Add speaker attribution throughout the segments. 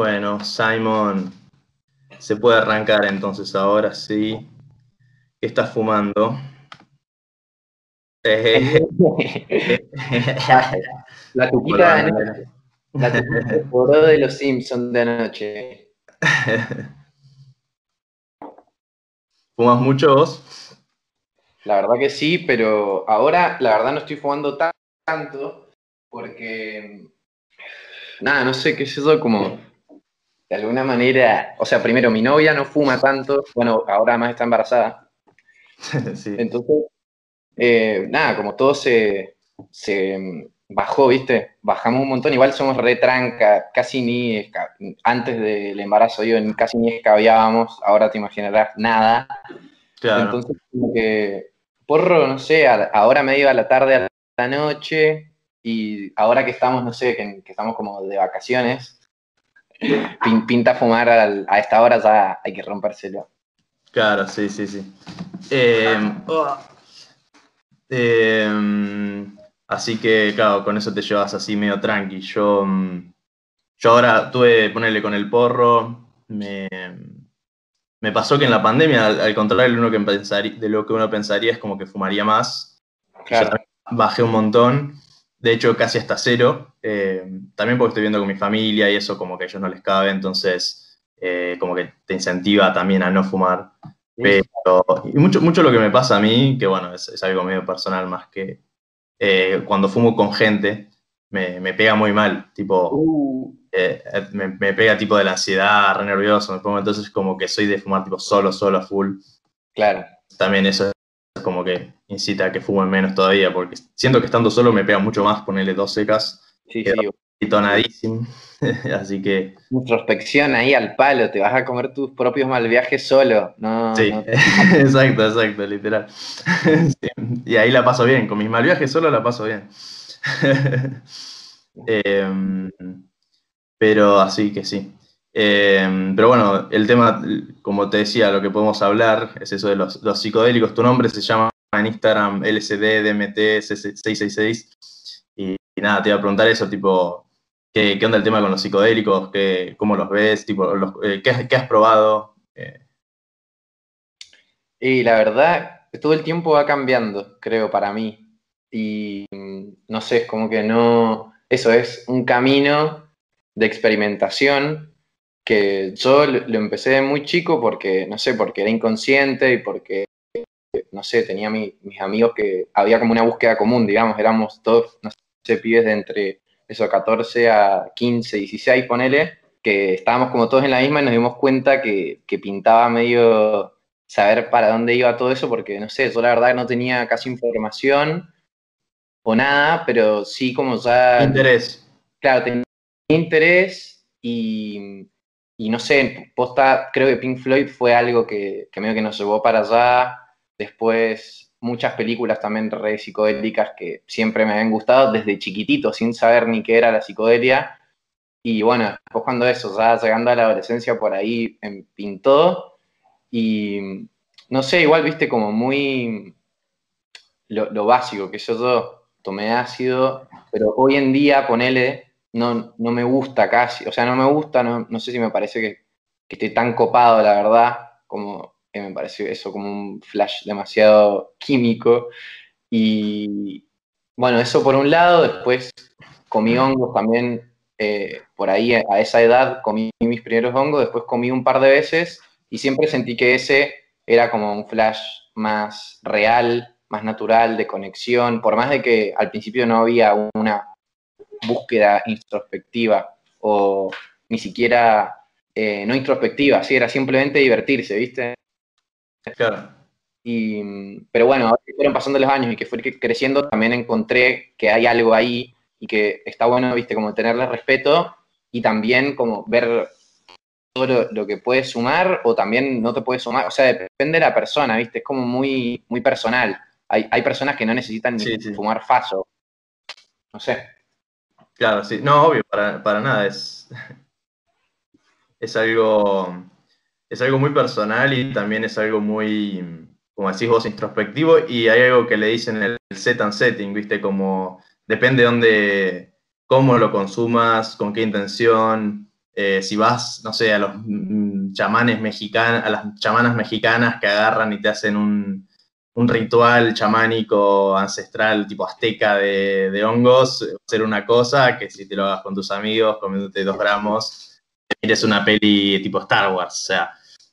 Speaker 1: Bueno, Simon, se puede arrancar entonces ahora sí. ¿Qué estás fumando?
Speaker 2: Eh, la tuquita de anoche. La tuquita de los Simpsons de anoche.
Speaker 1: ¿Fumas mucho vos?
Speaker 2: La verdad que sí, pero ahora la verdad no estoy fumando tanto porque nada, no sé qué es eso, como de alguna manera, o sea, primero mi novia no fuma tanto, bueno, ahora más está embarazada. Entonces, eh, nada, como todo se, bajó, ¿viste? Bajamos un montón, igual somos re tranca, casi ni, antes del embarazo yo casi ni escabiábamos, ahora te imaginarás nada. Entonces, como que, porro, no sé, ahora medio a la tarde, a la noche, y ahora que estamos, no sé, que, estamos como de vacaciones, pinta fumar a esta hora ya hay que rompérselo.
Speaker 1: Claro, sí, sí, sí. Em, em, así que, claro, con eso te llevas así medio tranqui. Yo, mm, yo ahora tuve, ponerle con el porro, me, me pasó que en la pandemia, al, contrario de lo, que pensaría, de lo que uno pensaría, es como que fumaría más. Claro. bajé un montón de hecho casi hasta cero, eh, también porque estoy viendo con mi familia y eso como que a ellos no les cabe, entonces eh, como que te incentiva también a no fumar. Pero, y mucho, mucho lo que me pasa a mí, que bueno, es, algo medio personal más que eh, cuando fumo con gente, me, pega muy mal, tipo, uh. me, me, pega tipo de la ansiedad, re nervioso, me pongo entonces como que soy de fumar tipo solo, solo, full.
Speaker 2: Claro.
Speaker 1: También eso como que incita a que fumen menos todavía, porque siento que estando solo me pega mucho más ponerle dos secas. Sí, sí. tonadísimo. Así que.
Speaker 2: Introspección ahí al palo, te vas a comer tus propios mal viajes solo. No,
Speaker 1: sí, exacto, exacto, literal. Y ahí la paso bien, con mis mal viajes solo la paso bien. Em, pero así que sí. Em, pero bueno, el tema, como te decía, lo que podemos hablar es eso de los, psicodélicos. Tu nombre se llama en Instagram LCD-DMT666. Y, y, nada, te iba a preguntar eso, tipo, ¿qué, onda el tema con los psicodélicos? ¿Qué, ¿Cómo los ves? Tipo, eh, ¿qué, has probado? Eh.
Speaker 2: Y la verdad, todo el tiempo va cambiando, creo, para mí. Y mm, no sé, es como que no. Eso es un camino de experimentación que yo lo empecé muy chico porque, no sé, porque era inconsciente y porque, no sé, tenía mis amigos que había como una búsqueda común, digamos, éramos todos, no sé, pibes de entre eso, 14 a 15, 16, ponele, que estábamos como todos en la misma y nos dimos cuenta que, que pintaba medio saber para dónde iba todo eso, porque, no sé, yo la verdad no tenía casi información o nada, pero sí como ya...
Speaker 1: Interés.
Speaker 2: Claro, tenía interés y, y no sé, posta, creo que Pink Floyd fue algo que, que medio que nos llevó para allá. Después, muchas películas también re psicodélicas que siempre me habían gustado desde chiquitito, sin saber ni qué era la psicodelia. Y bueno, después cuando eso, ya llegando a la adolescencia por ahí, pintó. Y no sé, igual viste como muy lo, lo básico, que yo, yo tomé ácido, pero hoy en día, ponele, no, no me gusta casi, o sea, no me gusta, no, no sé si me parece que, que esté tan copado, la verdad, como me parece eso como un flash demasiado químico. Y bueno, eso por un lado, después comí hongos también, eh, por ahí a esa edad comí mis primeros hongos, después comí un par de veces y siempre sentí que ese era como un flash más real, más natural, de conexión, por más de que al principio no había una búsqueda introspectiva o ni siquiera eh, no introspectiva, sí, era simplemente divertirse, ¿viste?
Speaker 1: Claro.
Speaker 2: Y, pero bueno, ahora que fueron pasando los años y que fue creciendo, también encontré que hay algo ahí y que está bueno, viste, como tenerle respeto y también como ver todo lo, que puede sumar o también no te puede sumar. O sea, depende de la persona, viste, es como muy, muy personal. Hay, hay personas que no necesitan ni fumar faso. No sé.
Speaker 1: Claro, sí. No, obvio, para, nada. Es, es, algo, es algo muy personal y también es algo muy, como decís vos, introspectivo. Y hay algo que le dicen el set and setting, ¿viste? Como depende de dónde, cómo lo consumas, con qué intención. eh, si vas, no sé, a los mm, chamanes mexicanos, a las chamanas mexicanas que agarran y te hacen un, ritual chamánico ancestral tipo azteca de, hongos, va a ser una cosa que si te lo hagas con tus amigos comiéndote dos gramos, mires una peli tipo Star Wars, o sea,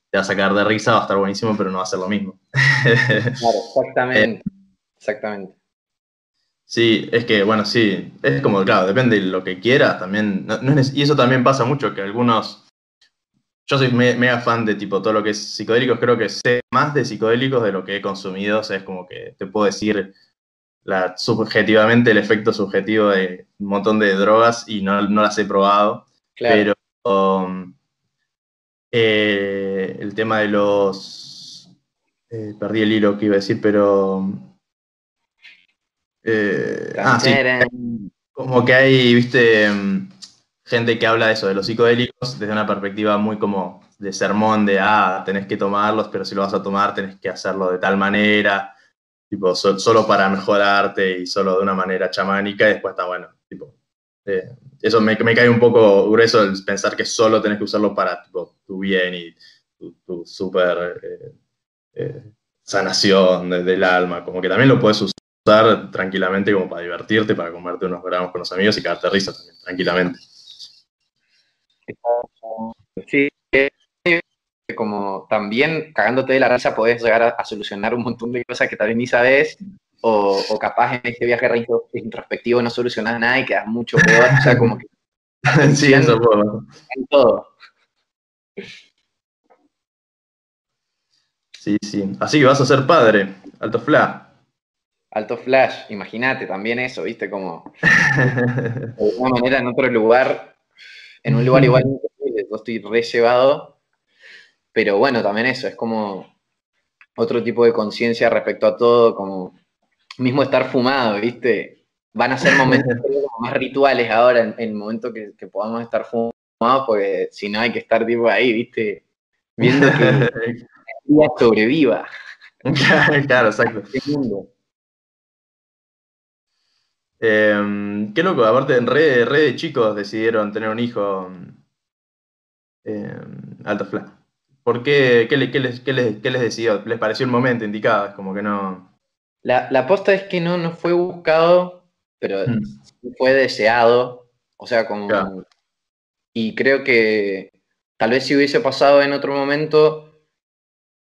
Speaker 1: te va a sacar de risa, va a estar buenísimo, pero no va a ser lo mismo.
Speaker 2: Claro, exactamente, exactamente.
Speaker 1: Sí, es que, bueno, sí, es como, claro, depende de lo que quieras también. y eso también pasa mucho, que algunos. Yo soy mega fan de tipo todo lo que es psicodélicos, creo que sé más de psicodélicos de lo que he consumido, o sea, es como que te puedo decir la, subjetivamente el efecto subjetivo de un montón de drogas y no, las he probado. Pero um, eh, el tema de los. Eh, perdí el hilo que iba a decir, pero eh, ah, sí. Como que hay, viste, gente que habla de eso, de los psicodélicos, desde una perspectiva muy como de sermón, de, ah, tenés que tomarlos, pero si lo vas a tomar tenés que hacerlo de tal manera, tipo, solo para mejorarte y solo de una manera chamánica, y después está bueno, tipo, eh, eso me, me, cae un poco grueso el pensar que solo tenés que usarlo para tu bien y tu, super eh, sanación del alma, como que también lo puedes usar tranquilamente como para divertirte, para comerte unos gramos con los amigos y quedarte risa también, tranquilamente.
Speaker 2: Sí, como también cagándote de la risa podés llegar a, solucionar un montón de cosas que tal vez ni sabes, o, capaz en este viaje introspectivo no solucionas nada y quedas mucho peor, o sea, como que...
Speaker 1: sí, eso. En todo. Sí, sí. Así que vas a ser padre, alto fla.
Speaker 2: Alto Flash, imagínate también eso, ¿viste? Como de alguna manera en otro lugar, en un lugar igual yo estoy re llevado, pero bueno, también eso, es como otro tipo de conciencia respecto a todo, como mismo estar fumado, ¿viste? Van a ser momentos más rituales ahora, en, el momento que, podamos estar fumados, porque si no hay que estar tipo ahí, ¿viste? Viendo que el día sobreviva.
Speaker 1: claro, exacto. mundo. Em, qué loco, aparte en re, de chicos decidieron tener un hijo eh, alto flash. ¿Por qué? ¿Qué, les, qué, les, qué, les, decidió? ¿Les pareció el momento indicado? Es como que no.
Speaker 2: La, la posta es que no, no fue buscado, pero hmm. fue deseado. O sea, como. Y creo que tal vez si hubiese pasado en otro momento,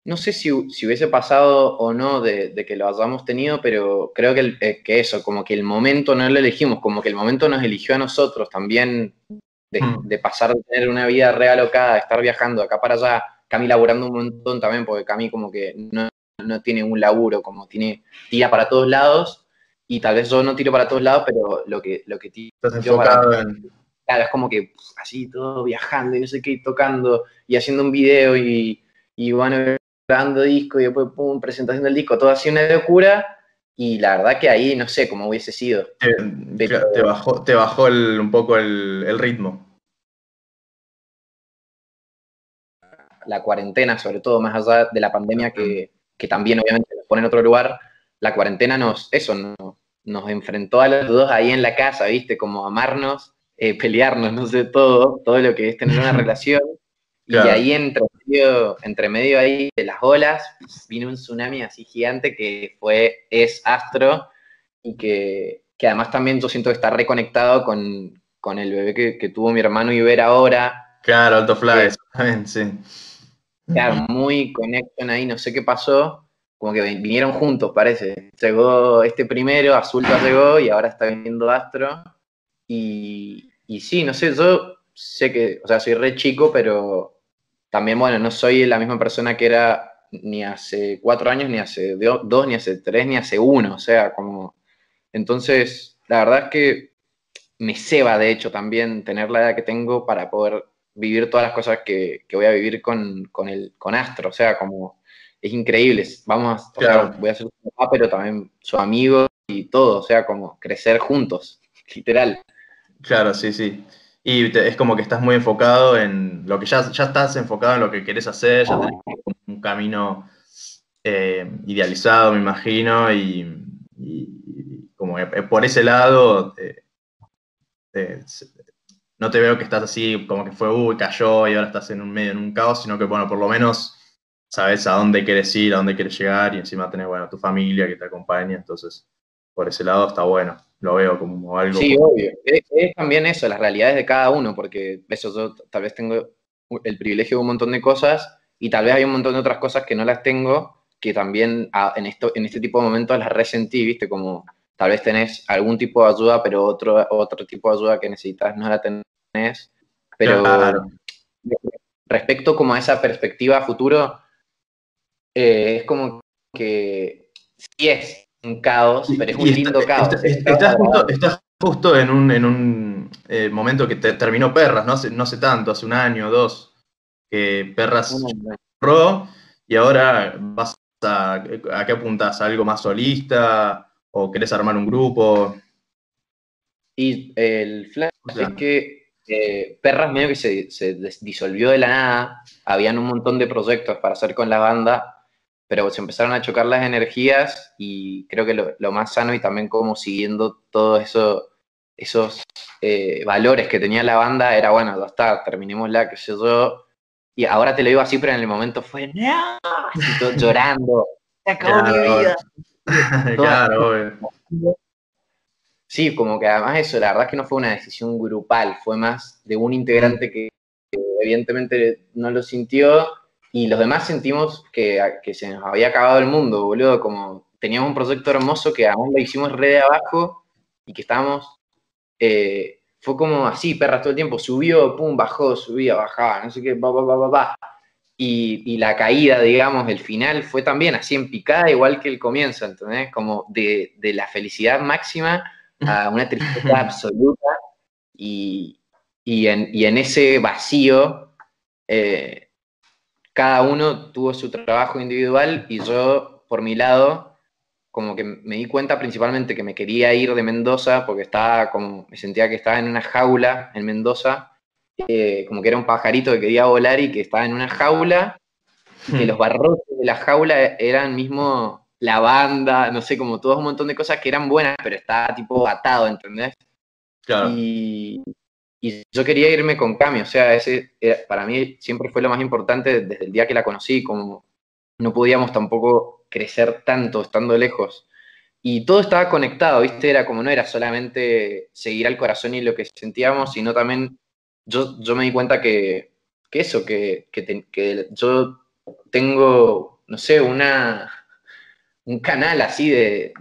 Speaker 2: no sé si, hubiese pasado o no de, que lo hayamos tenido, pero creo que, eh, que, eso, como que el momento no lo elegimos, como que el momento nos eligió a nosotros también de, hmm. pasar de tener una vida realocada, de estar viajando acá para allá, Cami laburando un montón también, porque Cami como que no, tiene un laburo, como tiene, tira para todos lados, y tal vez yo no tiro para todos lados, pero lo que, lo que tiro para, Claro, es como que así todo viajando y no sé qué, tocando y haciendo un video y, y bueno, grabando disco y después, pum, presentación del disco, todo así una locura. Y la verdad que ahí no sé cómo hubiese sido.
Speaker 1: te, bajó, te bajó un poco el, ritmo.
Speaker 2: La cuarentena, sobre todo, más allá de la pandemia, que, también obviamente nos pone en otro lugar, la cuarentena nos, eso, nos, nos enfrentó a los dos ahí en la casa, ¿viste? Como amarnos, eh, pelearnos, no sé, todo, todo lo que es tener una relación. Y ahí entre medio, entre medio ahí de las olas vino un tsunami así gigante que fue, es Astro y que, además también yo siento que está reconectado con, el bebé que, tuvo mi hermano Iber ahora.
Speaker 1: Claro, Alto Fly, sí.
Speaker 2: Claro, muy connection ahí, no sé qué pasó, como que vinieron juntos, parece. Llegó este primero, Azulta llegó y ahora está viniendo Astro. Y, y sí, no sé, yo sé que, o sea, soy re chico, pero también, bueno, no soy la misma persona que era ni hace cuatro años, ni hace dos, ni hace tres, ni hace uno. O sea, como. Entonces, la verdad es que me ceba, de hecho, también tener la edad que tengo para poder vivir todas las cosas que, voy a vivir con, el, con Astro. O sea, como. Es increíble. Vamos, o sea, voy a ser su papá, pero también su amigo y todo. O sea, como crecer juntos, literal.
Speaker 1: Claro, sí, sí. Y es como que estás muy enfocado en lo que ya, ya estás enfocado en lo que querés hacer, ya tenés un camino eh, idealizado, me imagino, y, como por ese lado no te veo que estás así como que fue, uy, cayó y ahora estás en un medio, en un caos, sino que, bueno, por lo menos sabes a dónde quieres ir, a dónde quieres llegar y encima tenés, bueno, tu familia que te acompaña, entonces por ese lado está bueno, lo veo como algo.
Speaker 2: Sí, obvio. Es, también eso, las realidades de cada uno, porque eso yo tal vez tengo el privilegio de un montón de cosas y tal vez hay un montón de otras cosas que no las tengo, que también ah, en, esto, en este tipo de momentos las resentí, ¿viste? Como tal vez tenés algún tipo de ayuda, pero otro, otro tipo de ayuda que necesitas no la tenés. Pero respecto como a esa perspectiva futuro, eh, es como que sí es un caos, pero es un lindo caos.
Speaker 1: estás, justo, en un, en un eh, momento que te, terminó Perras, no hace, no sé tanto, hace un año o dos, que Perras cerró y ahora vas a, a qué apuntas, ¿A algo más solista o querés armar un grupo.
Speaker 2: Y el flash es que eh, Perras medio que se, se, disolvió de la nada, habían un montón de proyectos para hacer con la banda pero se empezaron a chocar las energías y creo que lo, más sano y también como siguiendo todos eso, esos eh, valores que tenía la banda era, bueno, ya está, terminémosla, qué sé yo. Y ahora te lo digo así, pero en el momento fue, ¡no! llorando, se acabó mi vida. claro, Sí, como que además eso, la verdad es que no fue una decisión grupal, fue más de un integrante que evidentemente no lo sintió y los demás sentimos que, se nos había acabado el mundo, boludo, como teníamos un proyecto hermoso que aún lo hicimos re de abajo y que estábamos, eh, fue como así, perras todo el tiempo, subió, pum, bajó, subía, bajaba, no sé qué, va, va, va, va, Y, y, la caída, digamos, el final fue también así en picada, igual que el comienzo, ¿entendés? Como de, de la felicidad máxima a una tristeza absoluta y, y, en, y en ese vacío eh, cada uno tuvo su trabajo individual y yo, por mi lado, como que me di cuenta principalmente que me quería ir de Mendoza porque estaba como, me sentía que estaba en una jaula en Mendoza, eh, como que era un pajarito que quería volar y que estaba en una jaula, y que hmm. los barrotes de la jaula eran mismo la banda, no sé, como todo un montón de cosas que eran buenas, pero estaba tipo atado, ¿entendés? Claro. Y, y yo quería irme con Cami, o sea, ese para mí siempre fue lo más importante desde el día que la conocí, como no podíamos tampoco crecer tanto estando lejos. Y todo estaba conectado, ¿viste? Era como no era solamente seguir al corazón y lo que sentíamos, sino también yo, yo me di cuenta que, que eso, que, que, que yo tengo, no sé, una, un canal así de,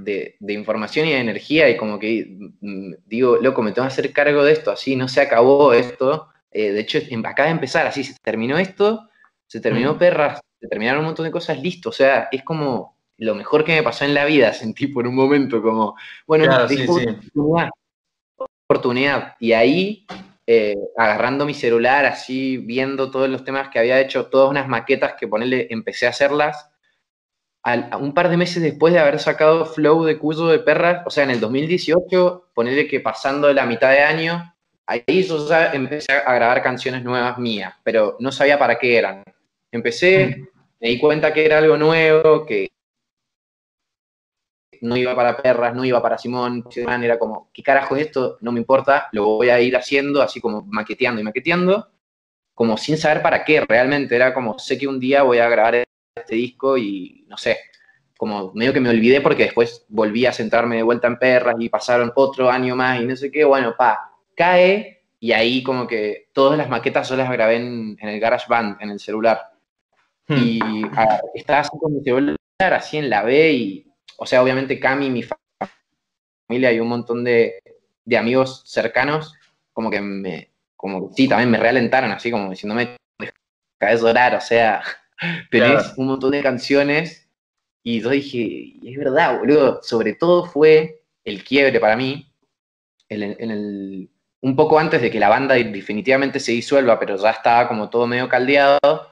Speaker 2: información y de energía y como que mm, digo, loco, me tengo que hacer cargo de esto, así no se acabó esto. Eh, de hecho, em, acaba de empezar, así se terminó esto, se terminó Perras, se terminaron un montón de cosas, listo. O sea, es como lo mejor que me pasó en la vida, sentí por un momento como, bueno, oportunidad, oportunidad. Y ahí, eh, agarrando mi celular, así, viendo todos los temas que había hecho, todas unas maquetas que ponerle, empecé a hacerlas un par de meses después de haber sacado Flow de Cuyo de Perras, o sea, en el 2018, ponerle que pasando la mitad de año, ahí yo ya empecé a grabar canciones nuevas mías, pero no sabía para qué eran. Empecé, me di cuenta que era algo nuevo, que no iba para Perras, no iba para Simón, era como, ¿qué carajo es esto? No me importa, lo voy a ir haciendo, así como maqueteando y maqueteando, como sin saber para qué realmente, era como, sé que un día voy a grabar este disco y no sé, como medio que me olvidé porque después volví a sentarme de vuelta en perras y pasaron otro año más y no sé qué, bueno, pa, cae y ahí como que todas las maquetas yo las grabé en, el Garage Band, en el celular. Hmm. Y estaba así con mi celular, así en la B y, o sea, obviamente Cami, mi familia y un montón de, de amigos cercanos, como que me, como sí, también me realentaron, así como diciéndome, caes de llorar, o sea, tenés un montón de canciones y yo dije, es verdad, boludo, sobre todo fue el quiebre para mí, en el, un poco antes de que la banda definitivamente se disuelva, pero ya estaba como todo medio caldeado,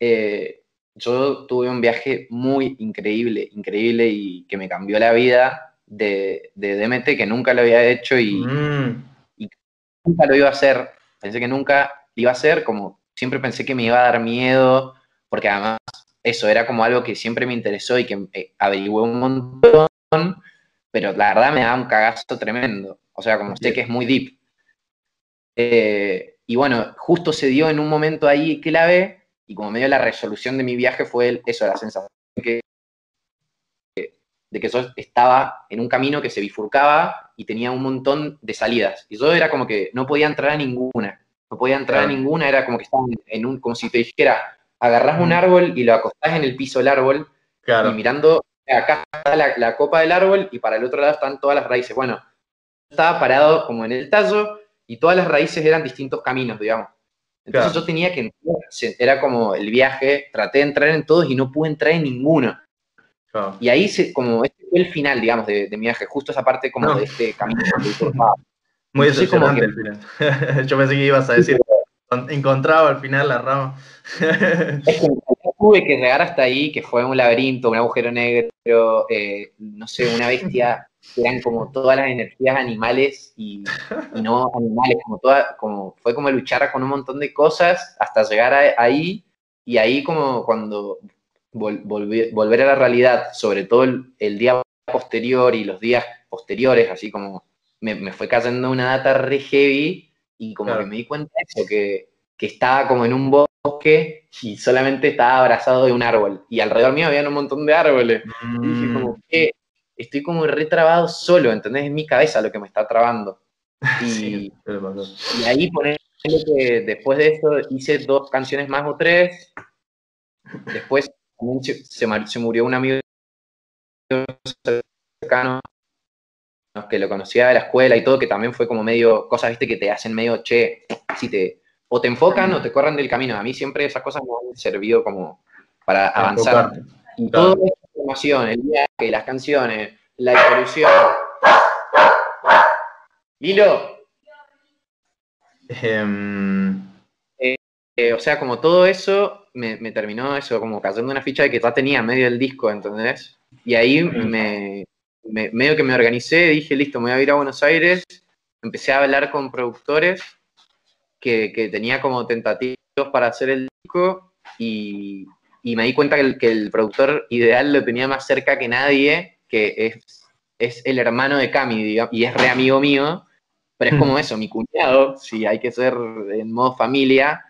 Speaker 2: eh, yo tuve un viaje muy increíble, increíble y que me cambió la vida de, de DMT, que nunca lo había hecho y, mm. y nunca lo iba a hacer. Pensé que nunca iba a hacer, como siempre pensé que me iba a dar miedo porque además eso era como algo que siempre me interesó y que eh, averigué un montón, pero la verdad me da un cagazo tremendo. O sea, como sé que es muy deep. Eh, y bueno, justo se dio en un momento ahí clave y como medio la resolución de mi viaje fue eso, la sensación que, de que yo estaba en un camino que se bifurcaba y tenía un montón de salidas. Y yo era como que no podía entrar a ninguna. No podía entrar a ninguna, era como que estaba en un, como si te dijera, agarrás un árbol y lo acostás en el piso del árbol y mirando, acá está la, copa del árbol y para el otro lado están todas las raíces. Bueno, estaba parado como en el tallo y todas las raíces eran distintos caminos, digamos. Entonces yo tenía que entrar, era como el viaje, traté de entrar en todos y no pude entrar en ninguno. Y ahí, se, como, este fue el final, digamos, de, mi viaje, justo esa parte como de este camino.
Speaker 1: Muy el final. yo pensé que ibas a decir, encontraba al final la rama.
Speaker 2: tuve que llegar hasta ahí, que fue un laberinto, un agujero negro, eh, no sé, una bestia eran como todas las energías animales y, no animales, como toda, como fue como luchar con un montón de cosas hasta llegar ahí y ahí como cuando volver a la realidad, sobre todo el, día posterior y los días posteriores, así como me, fue cayendo una data re heavy y como que me di cuenta de eso, que, que estaba como en un bosque y solamente estaba abrazado de un árbol y alrededor mío había un montón de árboles. Y dije como, ¿qué? estoy como retrabado solo, ¿entendés? Es mi cabeza lo que me está trabando. Y, y ahí ponerle que después de eso hice dos canciones más o tres. Después se, se murió un amigo cercano que lo conocía de la escuela y todo, que también fue como medio, cosas, viste, que te hacen medio, che, si te, o te enfocan o te corran del camino. A mí siempre esas cosas me han servido como para avanzar. Y todo información, el viaje, las canciones, la evolución. Hilo. Em, eh, eh, o sea, como todo eso, me, terminó eso, como cayendo una ficha de que ya tenía medio del disco, ¿entendés? Y ahí me, medio que me organicé, dije, listo, me voy a ir a Buenos Aires, empecé a hablar con productores que, tenía como tentativos para hacer el disco y, y me di cuenta que el, productor ideal lo tenía más cerca que nadie, que es, es el hermano de Cami, y es re amigo mío, pero es como eso, mi cuñado, si hay que ser en modo familia,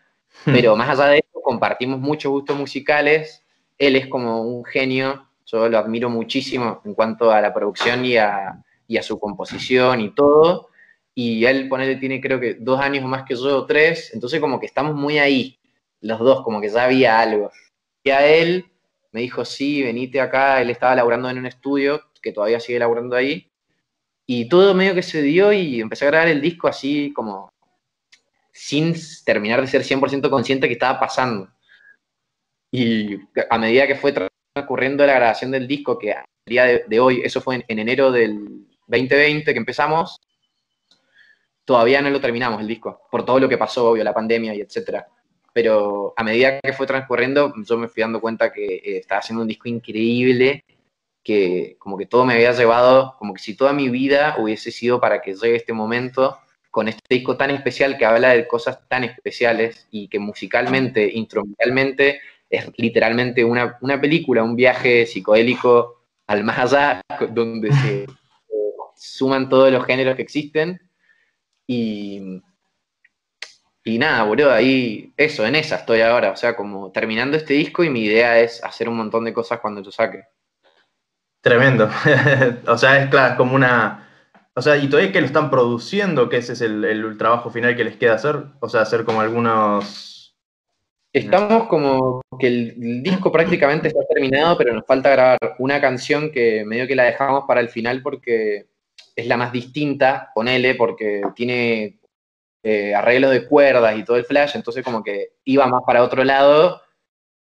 Speaker 2: pero más allá de eso, compartimos muchos gustos musicales, él es como un genio, yo lo admiro muchísimo en cuanto a la producción y a, y a su composición y todo, y él, ponele, tiene creo que dos años más que yo, tres, entonces como que estamos muy ahí, los dos, como que ya había algo. Y a él, me dijo, sí, venite acá, él estaba laburando en un estudio, que todavía sigue laburando ahí, y todo medio que se dio y empecé a grabar el disco así como sin terminar de ser 100% consciente que estaba pasando. Y a medida que fue transcurriendo la grabación del disco, que a día de, hoy, eso fue en, en, enero del 2020 que empezamos, todavía no lo terminamos el disco, por todo lo que pasó, obvio, la pandemia y etcétera. Pero a medida que fue transcurriendo, yo me fui dando cuenta que eh, estaba haciendo un disco increíble, que como que todo me había llevado, como que si toda mi vida hubiese sido para que llegue este momento, con este disco tan especial que habla de cosas tan especiales y que musicalmente, instrumentalmente, es literalmente una, una película, un viaje psicodélico al más allá, donde se eh, suman todos los géneros que existen. Y, y nada, boludo, ahí, eso, en esa estoy ahora, o sea, como terminando este disco y mi idea es hacer un montón de cosas cuando yo saque.
Speaker 1: Tremendo. o sea, es claro, como una... O sea, y todavía que lo están produciendo, que ese es el, trabajo final que les queda hacer, o sea, hacer como algunos...
Speaker 2: Estamos como que el, disco prácticamente está terminado, pero nos falta grabar una canción que medio que la dejamos para el final porque es la más distinta, ponele, porque tiene eh, arreglos de cuerdas y todo el flash, entonces como que iba más para otro lado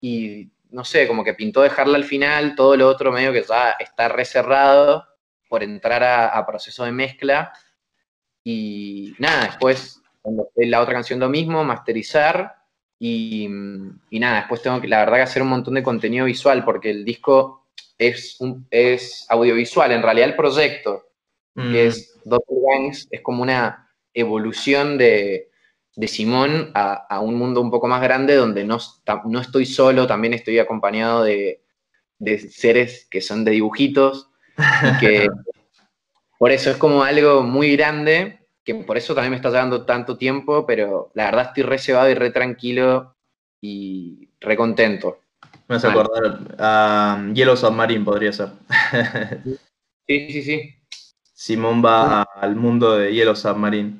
Speaker 2: y no sé, como que pintó dejarla al final, todo lo otro medio que ya está reserrado por entrar a, proceso de mezcla. Y nada, después cuando la otra canción lo mismo, masterizar y, nada, después tengo que, la verdad que hacer un montón de contenido visual porque el disco es, un, es audiovisual, en realidad el proyecto, que mm. es Gangs, es como una evolución de, Simón a, un mundo un poco más grande donde no, no estoy solo, también estoy acompañado de, seres que son de dibujitos y que por eso es como algo muy grande que por eso también me está llevando tanto tiempo, pero la verdad estoy re cebado y re tranquilo y re contento.
Speaker 1: Me hace acordar a Yellow Submarine, podría ser.
Speaker 2: sí, sí, sí.
Speaker 1: Simón va al mundo de Yellow Submarine.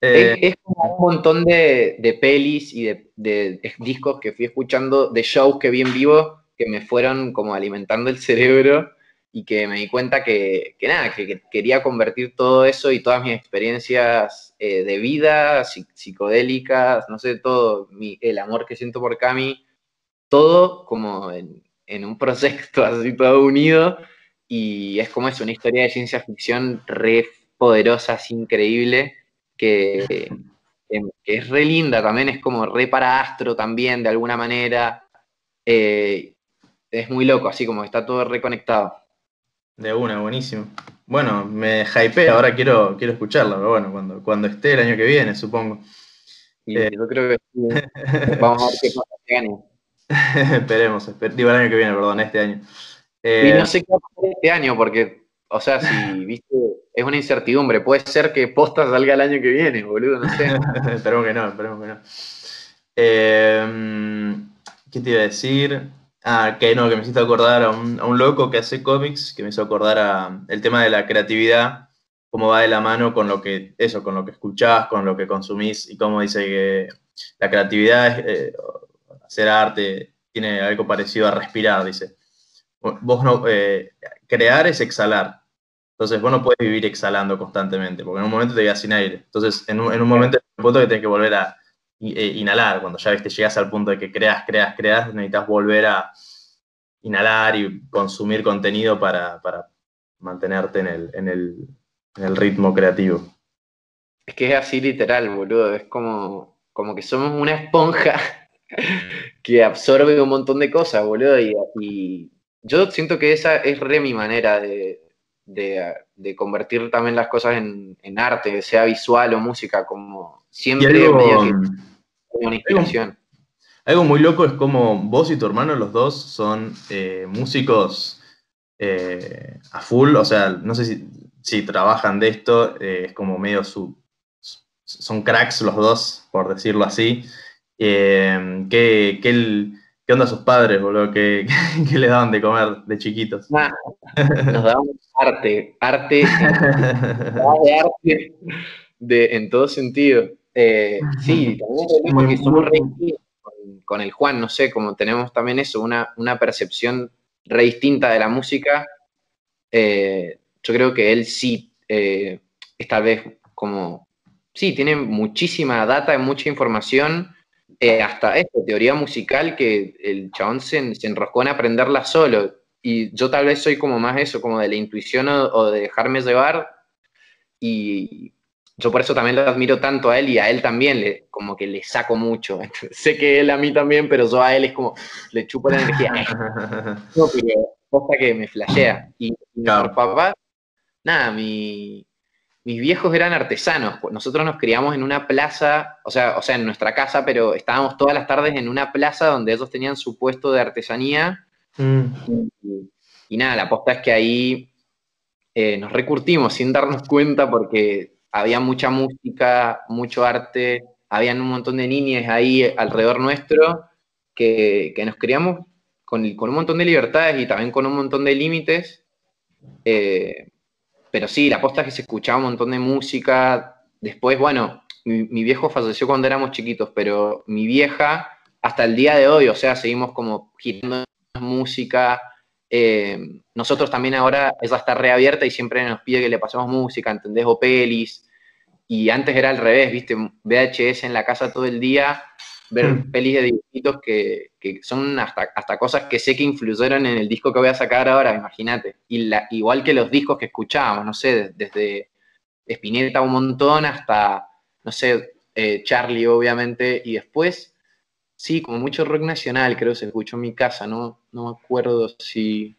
Speaker 2: Eh, es, como un montón de, pelis y de, discos que fui escuchando, de shows que vi en vivo, que me fueron como alimentando el cerebro y que me di cuenta que, nada, que, quería convertir todo eso y todas mis experiencias eh, de vida, psicodélicas, no sé, todo, el amor que siento por Cami, todo como en, un proyecto así todo unido y es como es una historia de ciencia ficción re poderosa, así increíble, que, es re linda también, es como re para astro también de alguna manera. Eh, es muy loco, así como está todo reconectado.
Speaker 1: De una, buenísimo. Bueno, me hype, ahora quiero, quiero escucharlo, pero bueno, cuando, cuando esté el año que viene, supongo.
Speaker 2: Eh, yo creo que vamos a ver qué pasa este año.
Speaker 1: Esperemos, digo el año que viene, perdón, este año.
Speaker 2: y eh, no sé qué va a pasar este año, porque, o sea, si viste, es una incertidumbre. Puede ser que posta salga el año que viene, boludo, no sé.
Speaker 1: esperemos que no, esperemos que no. Eh, ¿Qué te iba a decir? Ah, que no, que me hiciste acordar a un, loco que hace cómics, que me hizo acordar a el tema de la creatividad, cómo va de la mano con lo que, eso, con lo que escuchás, con lo que consumís, y cómo dice que la creatividad, eh, hacer arte, tiene algo parecido a respirar, dice. Vos no, eh, crear es exhalar. Entonces vos no puedes vivir exhalando constantemente, porque en un momento te quedas sin aire. Entonces, en un, en un momento, en punto que tenés que volver a inhalar. Cuando ya te llegas al punto de que creas, creas, creas, necesitas volver a inhalar y consumir contenido para, mantenerte en el, en, el, ritmo creativo.
Speaker 2: Es que es así literal, boludo. Es como, como que somos una esponja que absorbe un montón de cosas, boludo. Y, yo siento que esa es re mi manera de, de, convertir también las cosas en, en, arte, sea visual o música, como siempre una inspiración.
Speaker 1: Algo, muy loco es como vos y tu hermano, los dos, son eh, músicos eh, a full, o sea, no sé si, trabajan de esto, eh, es como medio su... Son cracks los dos, por decirlo así. ¿qué, qué, onda sus padres, boludo? ¿Qué, qué, le daban de comer de chiquitos?
Speaker 2: Ah, nos daban arte, arte, de arte de, en todo sentido. Eh, sí, también porque somos re con, el Juan, no sé, como tenemos también eso, una, una percepción re distinta de la música. Eh, yo creo que él sí eh, es tal vez como, sí, tiene muchísima data, mucha información, hasta esto, teoría musical, que el chabón se, se, enroscó en aprenderla solo. Y yo tal vez soy como más eso, como de la intuición o, o de dejarme llevar. Y, yo por eso también lo admiro tanto a él y a él también, le, como que le saco mucho. sé que él a mí también, pero yo a él es como, le chupo la energía. no, pero cosa que me flashea. Y, mi papá, nada, mis viejos eran artesanos. Nosotros nos criamos en una plaza, o sea, o sea, en nuestra casa, pero estábamos todas las tardes en una plaza donde ellos tenían su puesto de artesanía. Mm. Y, nada, la aposta es que ahí eh, nos recurtimos sin darnos cuenta porque había mucha música, mucho arte, habían un montón de niñas ahí alrededor nuestro que, nos criamos con, un montón de libertades y también con un montón de límites. Eh, pero sí, la posta es que se escuchaba un montón de música. Después, bueno, mi, viejo falleció cuando éramos chiquitos, pero mi vieja, hasta el día de hoy, o sea, seguimos como girando música. Eh, nosotros también ahora ella está reabierta y siempre nos pide que le pasemos música, ¿entendés? O pelis. Y antes era al revés, ¿viste? VHS en la casa todo el día, ver hmm. pelis de dibujitos que, son hasta, hasta, cosas que sé que influyeron en el disco que voy a sacar ahora, imagínate. Y la, igual que los discos que escuchábamos, no sé, desde Spinetta un montón hasta, no sé, eh, Charlie obviamente, y después, sí, como mucho rock nacional creo que se escuchó en mi casa, ¿no? No me acuerdo si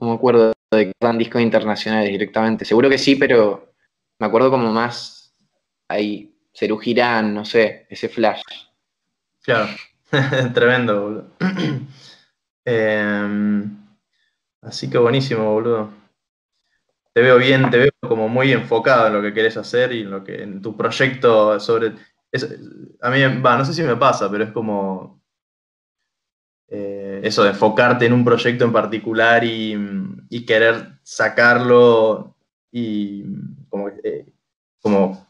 Speaker 2: no me acuerdo de que eran discos internacionales directamente. Seguro que sí, pero me acuerdo como más ahí, Cerú no sé, ese flash.
Speaker 1: Claro, tremendo, boludo. Em, así que buenísimo, boludo. te veo bien, te veo como muy enfocado en lo que querés hacer y en lo que en tu proyecto sobre a mí, va, no sé si me pasa, pero es como eso de enfocarte en un proyecto en particular y, querer sacarlo y como, eh, como,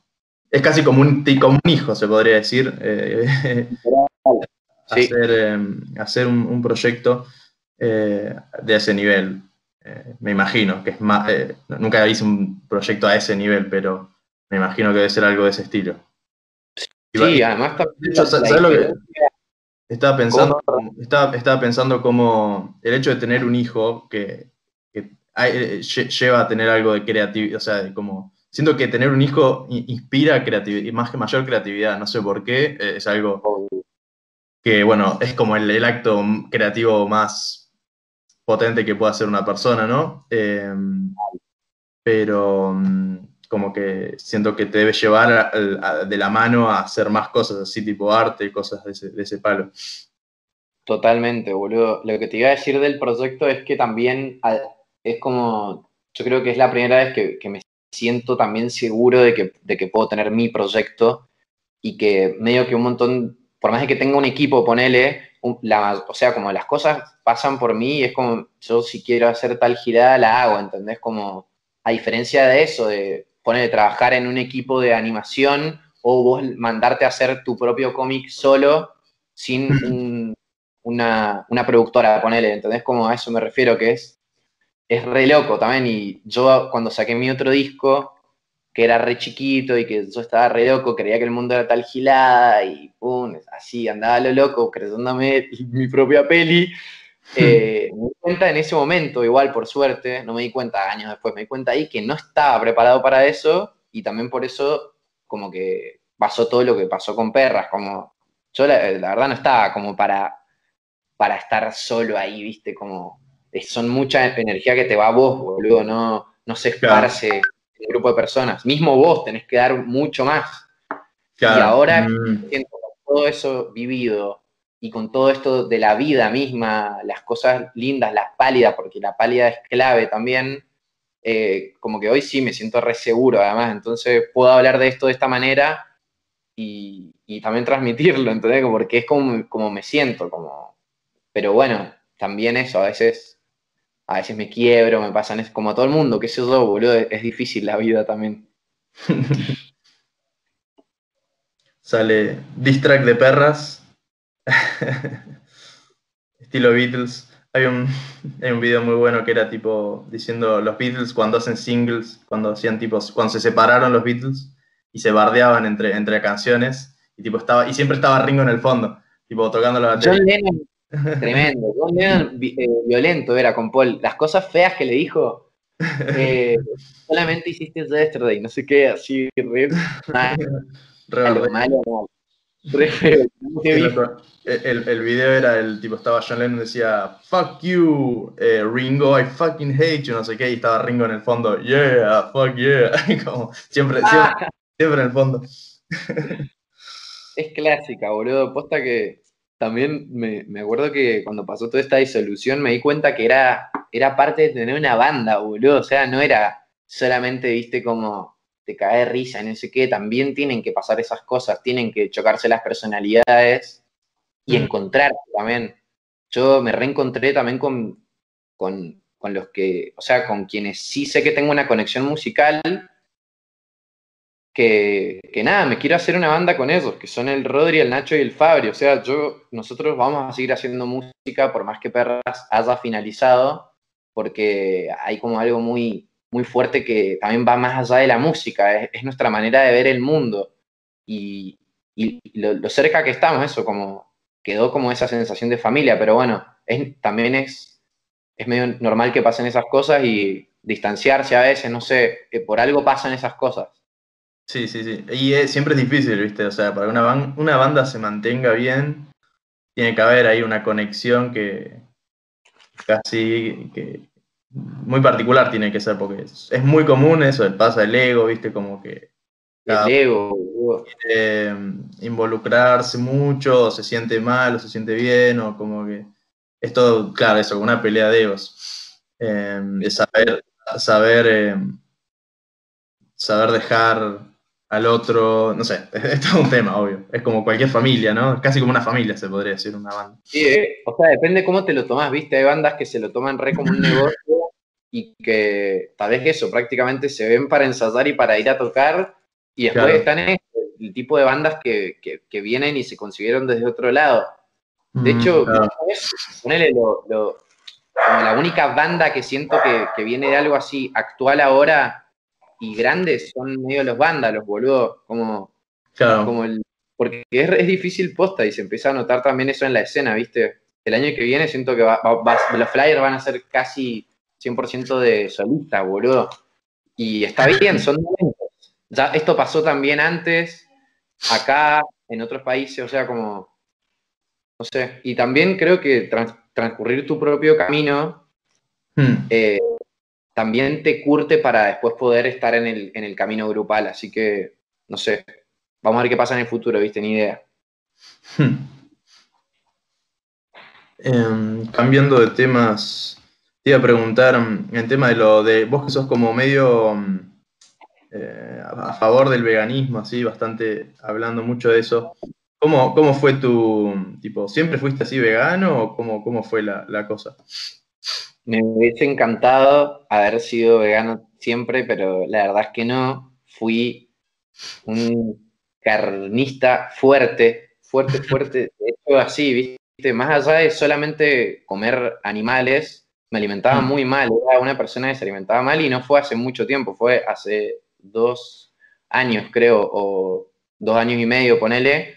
Speaker 1: es casi como un, como un hijo, se podría decir, eh, hacer, un, proyecto de ese nivel. me imagino que es más, nunca hice un proyecto a ese nivel, pero me imagino que debe ser algo de ese estilo.
Speaker 2: Sí, además
Speaker 1: estaba pensando? Estaba, estaba, pensando como el hecho de tener un hijo que, eh, lleva a tener algo de creatividad, o sea, como siento que tener un hijo inspira creatividad, más que mayor creatividad, no sé por qué, eh, es algo que, bueno, es como el, acto creativo más potente que pueda hacer una persona, ¿no? Eh, pero mm, como que siento que te debe llevar de la mano a hacer más cosas así, tipo arte y cosas de ese, palo.
Speaker 2: Totalmente, boludo. Lo que te iba a decir del proyecto es que también es como, yo creo que es la primera vez que, me siento también seguro de que, de que, puedo tener mi proyecto y que medio que un montón, por más de que tenga un equipo, ponele, o sea, como las cosas pasan por mí y es como, yo si quiero hacer tal girada la hago, ¿entendés? Como, a diferencia de eso, de poner trabajar en un equipo de animación o vos mandarte a hacer tu propio cómic solo sin una, una, productora, ponele, ¿entendés? Como a eso me refiero, que es, es re loco también. Y yo cuando saqué mi otro disco, que era re chiquito y que yo estaba re loco, creía que el mundo era tal gilada y pum, así, andaba lo loco, creyéndome mi propia peli. Eh, me di cuenta en ese momento, igual por suerte, no me di cuenta años después, me di cuenta ahí que no estaba preparado para eso y también por eso como que pasó todo lo que pasó con perras, como yo la, verdad no estaba como para, para estar solo ahí, viste, como son mucha energía que te va a vos, boludo, no, no se esparce el grupo de personas, mismo vos tenés que dar mucho más. Y ahora mm. siento todo eso vivido, y con todo esto de la vida misma, las cosas lindas, las pálidas, porque la pálida es clave también, eh, como que hoy sí me siento re seguro además, entonces puedo hablar de esto de esta manera y, también transmitirlo, ¿entendés? Porque es como, como me siento, como... Pero bueno, también eso, a veces, a veces me quiebro, me pasan, es como a todo el mundo, qué sé yo, boludo, es difícil la vida también.
Speaker 1: Sale Distract de perras, Estilo Beatles. Hay un, hay un video muy bueno que era tipo diciendo los Beatles cuando hacen singles, cuando hacían tipos, cuando se separaron los Beatles y se bardeaban entre, entre canciones y tipo estaba, y siempre estaba Ringo en el fondo, tipo tocando la batería.
Speaker 2: John Lennon, tremendo. John Lennon eh, violento era con Paul. Las cosas feas que le dijo. Eh, solamente hiciste yesterday, no sé qué, así, re, malo, malo,
Speaker 1: el, el, video era el tipo, estaba John Lennon decía, fuck you, eh, Ringo, I fucking hate you, no sé qué, y estaba Ringo en el fondo, yeah, fuck yeah, como siempre, ah. siempre, en el fondo.
Speaker 2: Es clásica, boludo, posta que también me, me, acuerdo que cuando pasó toda esta disolución me di cuenta que era, era parte de tener una banda, boludo, o sea, no era solamente, viste, como te cae risa y no sé qué, también tienen que pasar esas cosas, tienen que chocarse las personalidades y mm. encontrarse también. Yo me reencontré también con, con, los que, o sea, con quienes sí sé que tengo una conexión musical, que, que, nada, me quiero hacer una banda con ellos, que son el Rodri, el Nacho y el Fabri. O sea, yo, nosotros vamos a seguir haciendo música por más que Perras haya finalizado, porque hay como algo muy, muy fuerte que también va más allá de la música, es, nuestra manera de ver el mundo. Y, lo, cerca que estamos, eso, como quedó como esa sensación de familia, pero bueno, es, también es, es medio normal que pasen esas cosas y distanciarse a veces, no sé, que por algo pasan esas cosas.
Speaker 1: Sí, sí, sí. Y siempre es difícil, ¿viste? O sea, para que una, una banda se mantenga bien, tiene que haber ahí una conexión que casi que, muy particular tiene que ser, porque es, muy común eso, el pasa el ego, viste, como que...
Speaker 2: El ego.
Speaker 1: involucrarse mucho, o se siente mal, o se siente bien, o como que... Es todo, claro, eso, una pelea de egos. Em, de saber saber, eh, saber dejar al otro, no sé, es, todo un tema, obvio. Es como cualquier familia, ¿no? Casi como una familia, se podría decir, una banda.
Speaker 2: Sí, eh, o sea, depende cómo te lo tomas, ¿viste? Hay bandas que se lo toman re como un negocio y que tal vez eso, prácticamente se ven para ensayar y para ir a tocar y después están el tipo de bandas que, que, vienen y se consiguieron desde otro lado. De mm, hecho, ponele lo, lo, como la única banda que siento que, que viene de algo así actual ahora y grandes son medio los vándalos, boludo. Como, como el, porque es, difícil posta y se empieza a notar también eso en la escena, ¿viste? El año que viene siento que los flyers van a ser casi 100% de solista, boludo. Y está bien, son Ya esto pasó también antes, acá, en otros países, o sea, como, no sé. Y también creo que transcurrir tu propio camino hmm. eh, también te curte para después poder estar en el, camino grupal. Así que, no sé, vamos a ver qué pasa en el futuro, ¿viste? Ni idea. Hmm.
Speaker 1: Em, cambiando de temas, te iba a preguntar en el tema de lo de vos que sos como medio eh, a favor del veganismo, así, bastante hablando mucho de eso. ¿Cómo, cómo fue tu, tipo, siempre fuiste así vegano o cómo, cómo fue la, la cosa?
Speaker 2: Me hubiese encantado haber sido vegano siempre, pero la verdad es que no. Fui un carnista fuerte, fuerte, fuerte. De hecho, así, ¿viste? Más allá de solamente comer animales, me alimentaba mm. muy mal. Era una persona que se alimentaba mal y no fue hace mucho tiempo, fue hace dos años, creo, o dos años y medio, ponele,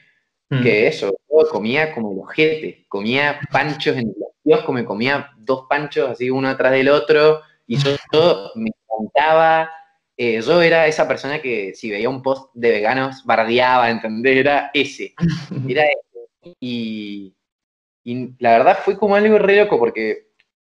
Speaker 2: mm. que eso, comía como el ojete, comía panchos en el kiosco, me comía dos panchos así uno atrás del otro, y yo, me encantaba. Eh, yo era esa persona que si veía un post de veganos bardeaba, ¿entendés? Era ese. Era ese. Y, la verdad fue como algo re loco porque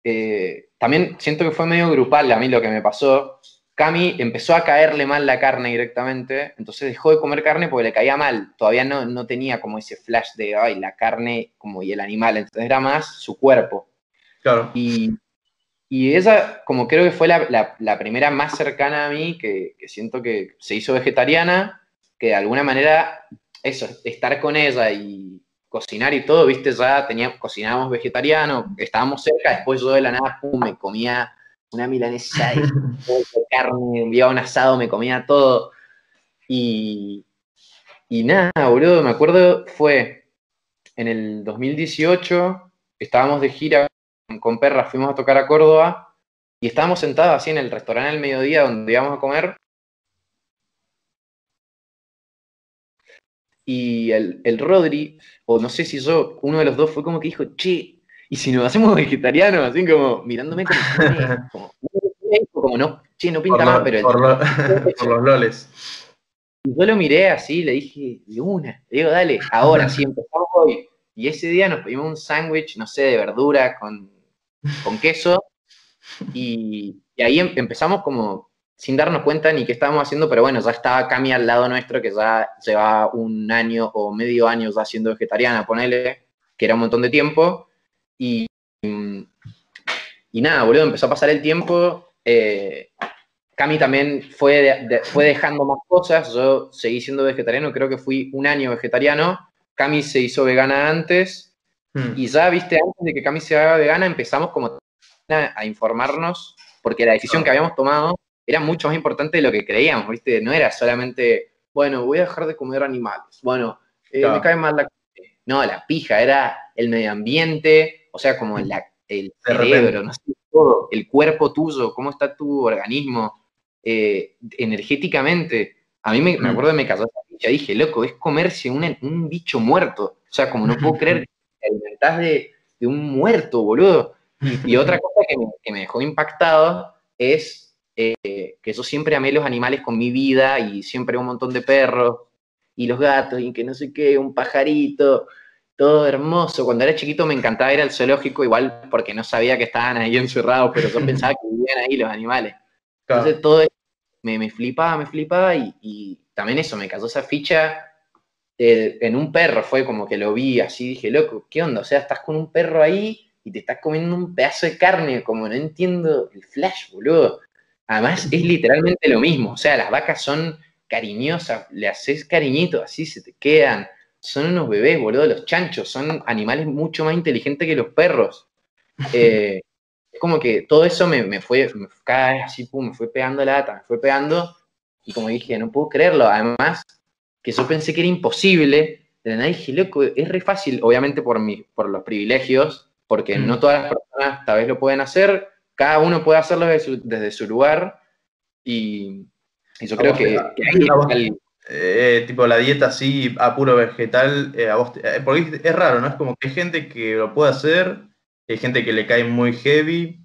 Speaker 2: eh, también siento que fue medio grupal a mí lo que me pasó. Cami empezó a caerle mal la carne directamente, entonces dejó de comer carne porque le caía mal. Todavía no, no tenía como ese flash de, ay, la carne como y el animal, entonces era más su cuerpo.
Speaker 1: Claro.
Speaker 2: Y, y esa, como creo que fue la, la, primera más cercana a mí, que, que, siento que se hizo vegetariana, que de alguna manera, eso, estar con ella y cocinar y todo, viste, ya teníamos, cocinábamos vegetariano, estábamos cerca, después yo de la nada, pum, me comía una milanesa de carne, enviaba un asado, me comía todo. Y, y nada, boludo, me acuerdo, fue en el 2018, estábamos de gira con Perra, fuimos a tocar a Córdoba y estábamos sentados así en el restaurante al mediodía donde íbamos a comer. Y el, el Rodri, o no sé si yo, uno de los dos fue como que dijo, che, y si nos hacemos vegetarianos, así como mirándome como, como, no, che, no pinta más, pero...
Speaker 1: Por, los loles.
Speaker 2: Y yo lo miré así, le dije, de una, le digo, dale, ahora sí, empezamos hoy. Y ese día nos pedimos un sándwich, no sé, de verdura con, con queso. Y, y, ahí em, empezamos como sin darnos cuenta ni qué estábamos haciendo, pero bueno, ya estaba Cami al lado nuestro, que ya lleva un año o medio año ya siendo vegetariana, ponele, que era un montón de tiempo. Y, y nada, boludo, empezó a pasar el tiempo. Eh, Cami también fue, fue dejando más cosas. Yo seguí siendo vegetariano, creo que fui un año vegetariano. Cami se hizo vegana antes. Hmm. Y ya, viste, antes de que Cami se haga vegana, empezamos como a informarnos, porque la decisión que habíamos tomado era mucho más importante de lo que creíamos, ¿viste? No era solamente, bueno, voy a dejar de comer animales, bueno, eh, me cae mal la... No, la pija, era el medio ambiente, o sea, como el, el cerebro, no sé, todo, el cuerpo tuyo, cómo está tu organismo eh, energéticamente. A mí me, me acuerdo que me cayó esa dije, loco, es comerse un, un bicho muerto. O sea, como no puedo creer que te alimentás de, de, un muerto, boludo. Y, otra cosa que me, que me, dejó impactado es eh, que yo siempre amé los animales con mi vida y siempre un montón de perros y los gatos y que no sé qué, un pajarito todo hermoso. Cuando era chiquito me encantaba ir al zoológico, igual porque no sabía que estaban ahí encerrados, pero yo pensaba que vivían ahí los animales. Entonces todo me, me flipaba, me flipaba y, también eso, me cayó esa ficha en un perro, fue como que lo vi así, dije, loco, ¿qué onda? O sea, estás con un perro ahí y te estás comiendo un pedazo de carne, como no entiendo el flash, boludo. Además, es literalmente lo mismo. O sea, las vacas son cariñosas, le haces cariñito, así se te quedan. Son unos bebés, boludo. Los chanchos son animales mucho más inteligentes que los perros. Eh, es como que todo eso me, fue, me fue así, pum, me fue pegando la data, me fue pegando. Y como dije, no puedo creerlo. Además, que yo pensé que era imposible. De la nada dije, loco, es re fácil, obviamente por, mi, por los privilegios, porque no todas las personas tal vez lo pueden hacer, cada uno puede hacerlo desde su, lugar y, yo creo que,
Speaker 1: eh, tipo la dieta así a puro vegetal, eh, eh, porque es raro, ¿no? Es como que hay gente que lo puede hacer, hay gente que le cae muy heavy,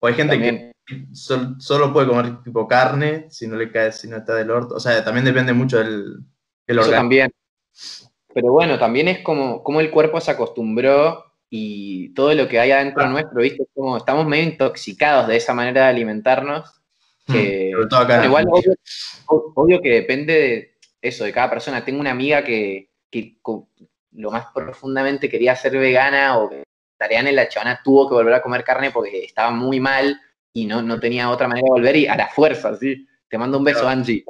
Speaker 1: o hay gente que solo puede comer tipo carne si no le cae, si no está del orto. O sea, también depende mucho del, del
Speaker 2: Eso también. Pero bueno, también es como, como el cuerpo se acostumbró y todo lo que hay adentro ah. nuestro, ¿viste? Como estamos medio intoxicados de esa manera de alimentarnos. Hmm, que, igual, obvio, que depende de eso, de cada persona. Tengo una amiga que, lo más profundamente quería ser vegana o vegetariana y la chavana tuvo que volver a comer carne porque estaba muy mal y no, no tenía otra manera de volver y a la fuerza, ¿sí? Te mando un beso, Angie.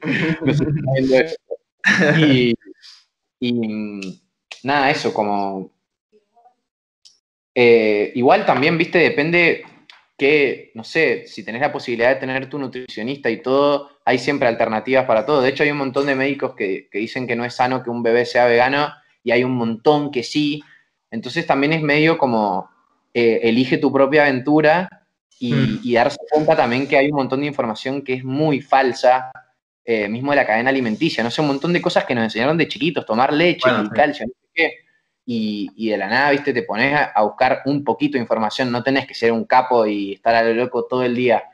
Speaker 2: y, y nada, eso, como eh, igual también, viste, depende que, no sé, si tenés la posibilidad de tener tu nutricionista y todo, hay siempre alternativas para todo. De hecho, hay un montón de médicos que, dicen que no es sano que un bebé sea vegano y hay un montón que sí. Entonces también es medio como eh, elige tu propia aventura mm. y, darse cuenta también que hay un montón de información que es muy falsa, eh, mismo de la cadena alimenticia. No sé, un montón de cosas que nos enseñaron de chiquitos, tomar leche y calcio, no sé qué y, de la nada, viste, te pones a, buscar un poquito de información, no tenés que ser un capo y estar a lo loco todo el día,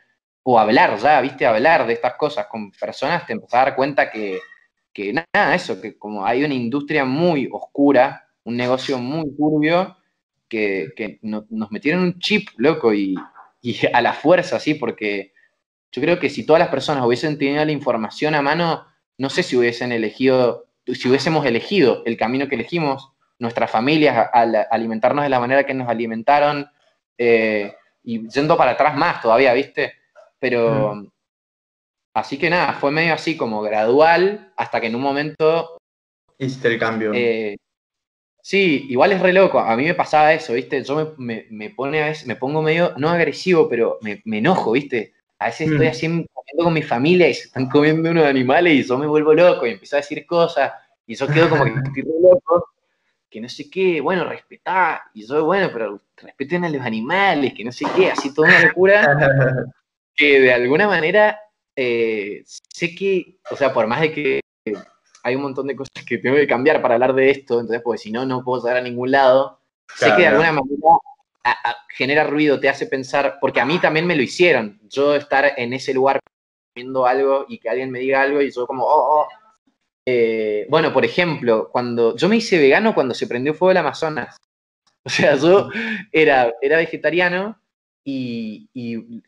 Speaker 2: o hablar ya, viste, hablar de estas cosas con personas, te empezás a dar cuenta que, que nada, eso, que como hay una industria muy oscura, un negocio muy turbio, que, nos metieron un chip, loco, y, y a la fuerza, sí, porque yo creo que si todas las personas hubiesen tenido la información a mano, no sé si hubiesen elegido, si hubiésemos elegido el camino que elegimos, nuestras familias al alimentarnos de la manera que nos alimentaron eh, y yendo para atrás más todavía, ¿viste? Pero mm. así que nada, fue medio así como gradual hasta que en un momento...
Speaker 1: Hiciste el cambio.
Speaker 2: Eh, sí, igual es re loco, a mí me pasaba eso, ¿viste? Yo me, me, pone a veces, me pongo medio, no agresivo, pero me, enojo, ¿viste? A veces estoy mm. así comiendo con mi familia y se están comiendo unos animales y yo me vuelvo loco y empiezo a decir cosas y yo quedo como que estoy re loco que no sé qué, bueno, respetá, y yo, bueno, pero respeten a los animales, que no sé qué, así toda una locura, que de alguna manera eh, sé que, o sea, por más de que hay un montón de cosas que tengo que cambiar para hablar de esto, entonces, porque si no, no puedo llegar a ningún lado, sé que de alguna manera genera ruido, te hace pensar, porque a mí también me lo hicieron, yo estar en ese lugar viendo algo y que alguien me diga algo y yo como, oh, oh eh, bueno, por ejemplo, cuando yo me hice vegano cuando se prendió fuego el Amazonas. O sea, yo era, era vegetariano y,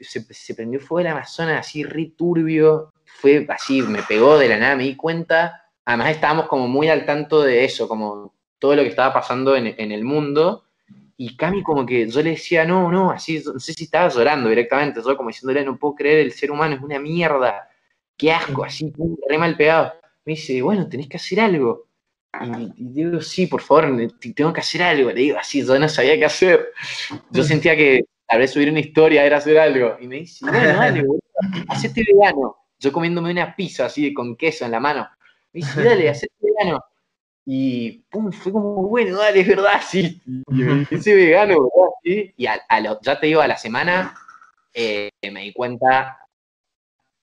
Speaker 2: se, prendió fuego el Amazonas así re turbio. Fue así, me pegó de la nada, me di cuenta. Además estábamos como muy al tanto de eso, como todo lo que estaba pasando en, el mundo. Y Cami como que yo le decía, no, no, así, no sé si estaba llorando directamente, yo como diciéndole, no puedo creer, el ser humano es una mierda, qué asco, así, re mal pegado me dice, bueno, tenés que hacer algo. Y, digo, sí, por favor, tengo que hacer algo. Le digo, así, yo no sabía qué hacer. Yo sentía que tal vez subir una historia era hacer algo. Y me dice, bueno, dale, hacete vegano. Yo comiéndome una pizza así con queso en la mano. Me dice, dale, hacete vegano. Y pum, fue como, bueno, dale, es verdad, sí. Y me hice vegano, ¿verdad? ¿Sí? Y a, ya te digo, a la semana eh, me di cuenta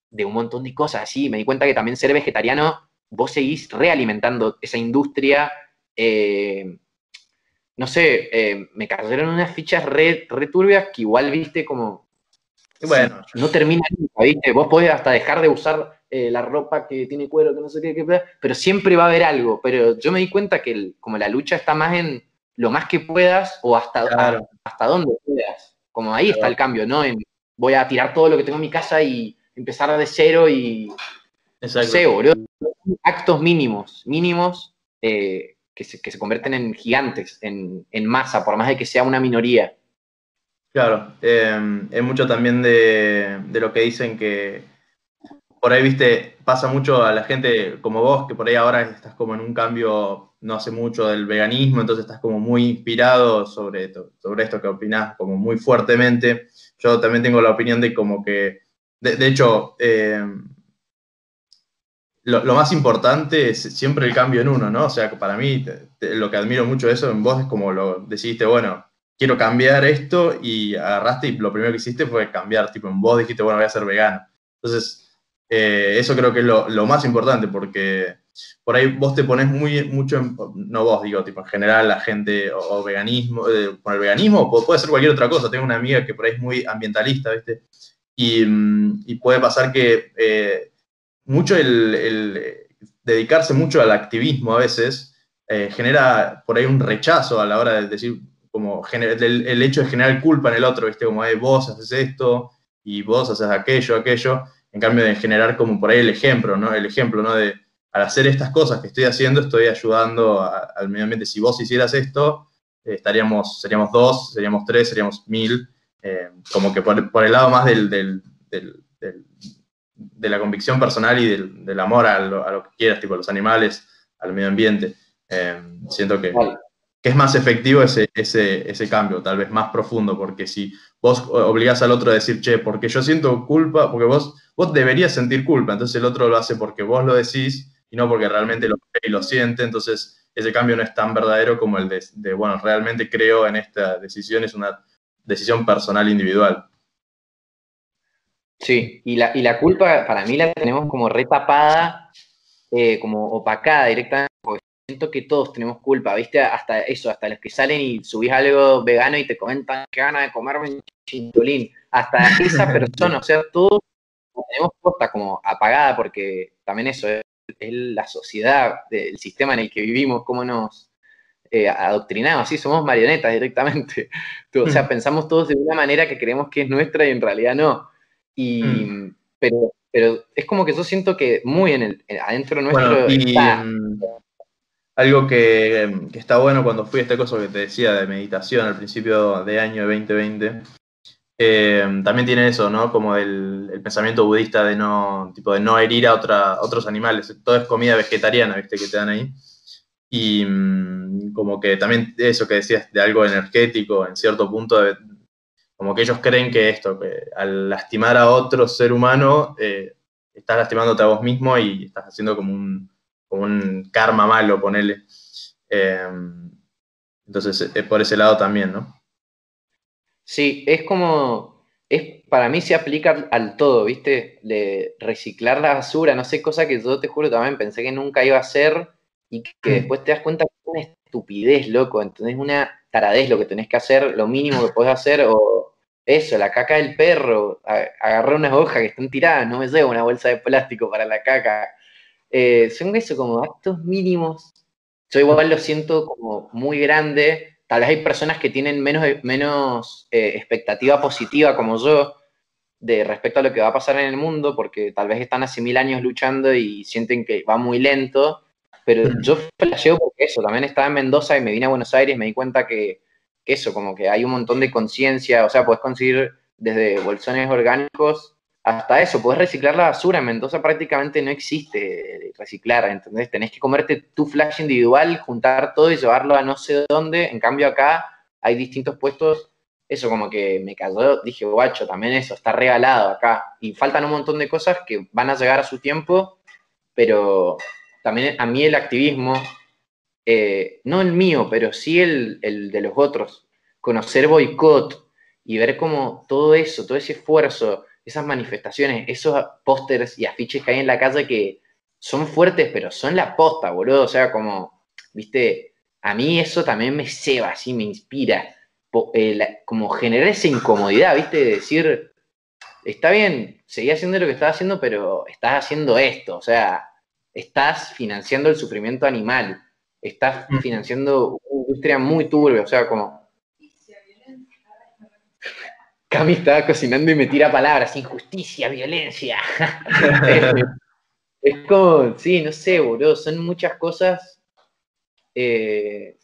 Speaker 2: de un montón de cosas así. Me di cuenta que también ser vegetariano vos seguís realimentando esa industria. Eh, no sé, eh, me cayeron unas fichas re, turbias que igual viste como. Bueno. No termina nunca, ¿viste? Vos podés hasta dejar de usar eh, la ropa que tiene cuero, que no sé qué, pero siempre va a haber algo. Pero yo me di cuenta que como la lucha está más en lo más que puedas o hasta, hasta dónde puedas. Como ahí está el cambio, ¿no? En, voy a tirar todo lo que tengo en mi casa y empezar de cero y. Exacto. No actos mínimos, mínimos eh, que, se, convierten en gigantes, en, masa, por más de que sea una minoría.
Speaker 1: Claro, eh, es mucho también de, de, lo que dicen que por ahí, viste, pasa mucho a la gente como vos, que por ahí ahora estás como en un cambio no hace mucho del veganismo, entonces estás como muy inspirado sobre esto, sobre esto que opinás como muy fuertemente. Yo también tengo la opinión de como que, de, hecho, eh, lo, más importante es siempre el cambio en uno, ¿no? O sea, para mí lo que admiro mucho de eso en vos es como lo decidiste, bueno, quiero cambiar esto y agarraste y lo primero que hiciste fue cambiar, tipo en vos dijiste, bueno, voy a ser vegano. Entonces, eh, eso creo que es lo, más importante porque por ahí vos te pones muy, mucho, en, no vos, digo, tipo en general la gente o, veganismo, eh, con el veganismo puede ser cualquier otra cosa. Tengo una amiga que por ahí es muy ambientalista, ¿viste? Y, mm, puede pasar que eh, mucho el, dedicarse mucho al activismo a veces genera por ahí un rechazo a la hora de decir, como el, el, hecho de generar culpa en el otro, ¿viste? Como, vos haces esto y vos haces aquello, aquello, en cambio de generar como por ahí el ejemplo, ¿no? El ejemplo, ¿no? De, al hacer estas cosas que estoy haciendo, estoy ayudando al medio ambiente. Si vos hicieras esto, eh, estaríamos, seríamos dos, seríamos tres, seríamos mil, eh, como que por, el lado más del, de la convicción personal y del, amor a lo, a lo, que quieras, tipo a los animales, al medio ambiente. Eh, siento que, que es más efectivo ese, ese, ese, cambio, tal vez más profundo, porque si vos obligás al otro a decir, che, porque yo siento culpa, porque vos, vos deberías sentir culpa, entonces el otro lo hace porque vos lo decís y no porque realmente lo cree y lo siente, entonces ese cambio no es tan verdadero como el de, bueno, realmente creo en esta decisión, es una decisión personal individual.
Speaker 2: Sí, y la, y la culpa para mí la tenemos como retapada, eh, como opacada directamente, siento que todos tenemos culpa, ¿viste? Hasta eso, hasta los que salen y subís algo vegano y te comentan que gana de comerme un chintolín. Hasta esa persona, o sea, todos tenemos costa como apagada porque también eso es, la sociedad, el sistema en el que vivimos, cómo nos eh, adoctrinamos, así somos marionetas directamente. o sea, mm. pensamos todos de una manera que creemos que es nuestra y en realidad no. Y, mm. pero, pero es como que yo siento que muy en el, adentro nuestro está, mm,
Speaker 1: algo que, está bueno cuando fui a este cosa que te decía de meditación al principio de año 2020, eh, también tiene eso, ¿no? Como el, pensamiento budista de no, tipo de no herir a, otra, otros animales. Todo es comida vegetariana, ¿viste? Que te dan ahí. Y mm, como que también eso que decías de algo energético, en cierto punto, como que ellos creen que esto, que al lastimar a otro ser humano, eh, estás lastimándote a vos mismo y estás haciendo como un, un karma malo, ponele. Eh, entonces, es por ese lado también, ¿no?
Speaker 2: Sí, es como, es, para mí se aplica al todo, ¿viste? De reciclar la basura, no sé, cosa que yo te juro también pensé que nunca iba a hacer y que mm. después te das cuenta que es una estupidez, loco, entonces una taradez lo que tenés que hacer, lo mínimo que podés hacer, o eso, la caca del perro, agarrar unas hojas que están tiradas, no me llevo una bolsa de plástico para la caca, eh, son eso como actos mínimos. Yo igual lo siento como muy grande. Tal vez hay personas que tienen menos, menos eh, expectativa positiva como yo de respecto a lo que va a pasar en el mundo, porque tal vez están hace mil años luchando y sienten que va muy lento. Pero mm. yo flasheo porque eso, también estaba en Mendoza y me vine a Buenos Aires, me di cuenta que, que eso, como que hay un montón de conciencia, o sea, puedes conseguir desde bolsones orgánicos hasta eso, podés reciclar la basura. En Mendoza prácticamente no existe reciclar, ¿entendés? Tenés que comerte tu flash individual, juntar todo y llevarlo a no sé dónde. En cambio acá hay distintos puestos. Eso como que me cayó, dije, guacho, también eso, está regalado acá. Y faltan un montón de cosas que van a llegar a su tiempo, pero también a mí el activismo, eh, no el mío, pero sí el, el de los otros, conocer boicot y ver cómo todo eso, todo ese esfuerzo, esas manifestaciones, esos pósters y afiches que hay en la calle que son fuertes, pero son la posta, boludo. O sea, como, viste, a mí eso también me ceba, así me inspira. Eh, como generar esa incomodidad, viste, de decir, está bien, seguí haciendo lo que estás haciendo, pero estás haciendo esto. O sea, estás financiando el sufrimiento animal, estás mm. financiando una industria muy turbia, o sea, como Cami estaba cocinando y me tira palabras, injusticia, violencia. es como, sí, no sé, boludo, son muchas cosas. Eh,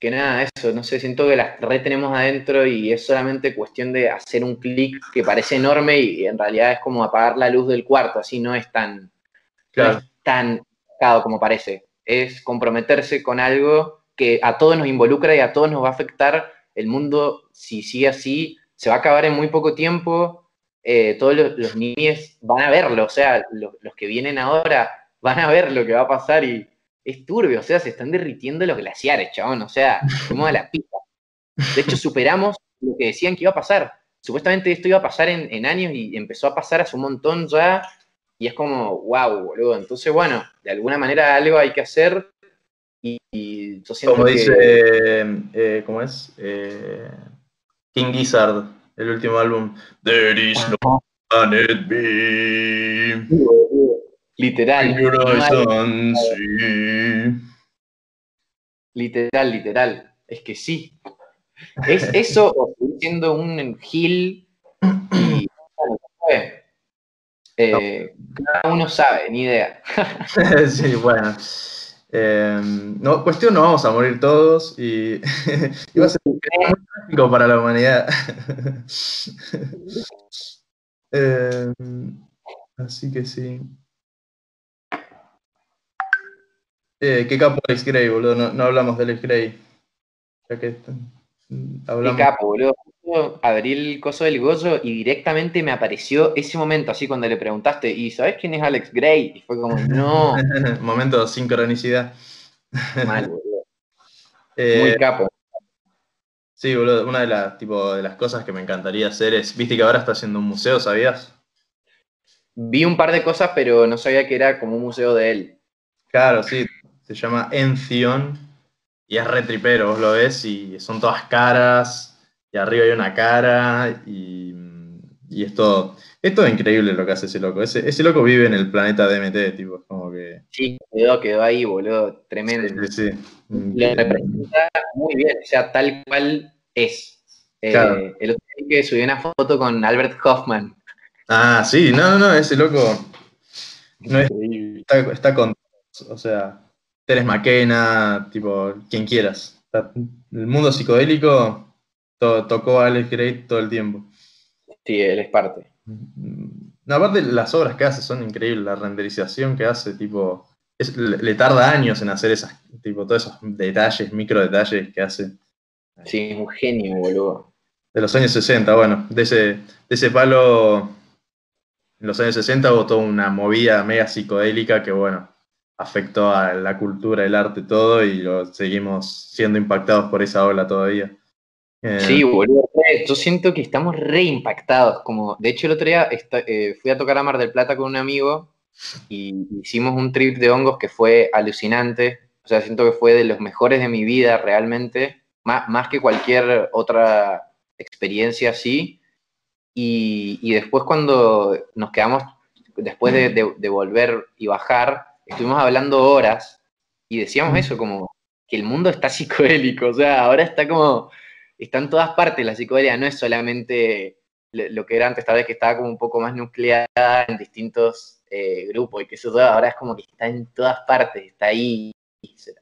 Speaker 2: que nada, eso, no sé, siento que las retenemos adentro y es solamente cuestión de hacer un clic que parece enorme y en realidad es como apagar la luz del cuarto, así no es tan,
Speaker 1: Claro.
Speaker 2: Tan complicado como parece. Es comprometerse con algo que a todos nos involucra y a todos nos va a afectar. El mundo, si sigue así, se va a acabar en muy poco tiempo. Eh, todos los, los niños van a verlo, o sea, los, los que vienen ahora van a ver lo que va a pasar y es turbio, o sea, se están derritiendo los glaciares, chabón, o sea, como a la pista. De hecho, superamos lo que decían que iba a pasar. Supuestamente esto iba a pasar en, en años y empezó a pasar hace un montón ya, y es como, wow, boludo. Entonces, bueno, de alguna manera algo hay que hacer, y, y yo siento
Speaker 1: Como
Speaker 2: que-
Speaker 1: dice, eh, ¿cómo es? Eh, King Gizzard, el último álbum. There is no planet B.
Speaker 2: Literal. Literal, literal. Es que sí. Es eso siendo un gil y Eh, cada uno sabe, ni idea.
Speaker 1: sí, bueno. Eh, no, cuestión, no vamos a morir todos y, va a ser muy trágico para la humanidad. Eh, así que sí. Eh, qué capo Alex Gray, boludo. No, no hablamos de Alex Gray. Ya que
Speaker 2: Qué
Speaker 1: hablamos.
Speaker 2: capo, boludo. Abrí el coso del gozo y directamente me apareció ese momento, así cuando le preguntaste, ¿y sabes quién es Alex Gray? Y fue como, no,
Speaker 1: Momento de sincronicidad.
Speaker 2: mal, boludo.
Speaker 1: Eh,
Speaker 2: Muy capo.
Speaker 1: Sí, boludo, una de las, tipo, de las cosas que me encantaría hacer es, viste que ahora está haciendo un museo, ¿sabías?
Speaker 2: Vi un par de cosas, pero no sabía que era como un museo de él.
Speaker 1: Claro, sí, se llama Enzion y es re tripero, vos lo ves y son todas caras y arriba hay una cara y, y es todo, es todo increíble lo que hace ese loco. Ese, ese loco vive en el planeta DMT, tipo, es como que...
Speaker 2: Sí, quedó, quedó ahí, boludo. Tremendo.
Speaker 1: Sí, sí.
Speaker 2: Lo representa muy bien, o sea, tal cual es. Eh. El otro día que subí una foto con Albert Hoffman.
Speaker 1: Ah, sí, no, no, no, ese loco no es
Speaker 2: Increíble.
Speaker 1: está, está con, o sea, Teres McKenna, tipo, quien quieras. Está- El mundo psicodélico to- tocó a Alex Gray todo el tiempo.
Speaker 2: Sí, él es parte.
Speaker 1: No, aparte las obras que hace son increíbles, la renderización que hace, tipo, es- le, le tarda años en hacer esas, tipo, todos esos detalles, micro detalles que hace.
Speaker 2: Sí, es un genio, boludo.
Speaker 1: De los años 60, bueno, de ese, de ese palo, en los años 60 hubo toda una movida mega psicodélica que, bueno, afectó a la cultura, el arte, todo, y lo, seguimos siendo impactados por esa ola todavía. Eh,
Speaker 2: Sí, boludo. re, Yo siento que estamos re impactados. Como, de hecho, el otro día esta- eh, fui a tocar a Mar del Plata con un amigo y hicimos un trip de hongos que fue alucinante. O sea, siento que fue de los mejores de mi vida realmente, más, más que cualquier otra experiencia así. Y, y después cuando nos quedamos, después de, de- de volver y bajar, estuvimos hablando horas y decíamos eso, como que el mundo está psicodélico, o sea, ahora está como, está en todas partes la psicodelia, no es solamente lo, que era antes, tal vez que estaba como un poco más nucleada en distintos eh, grupos y que eso ahora es como que está en todas partes, está ahí,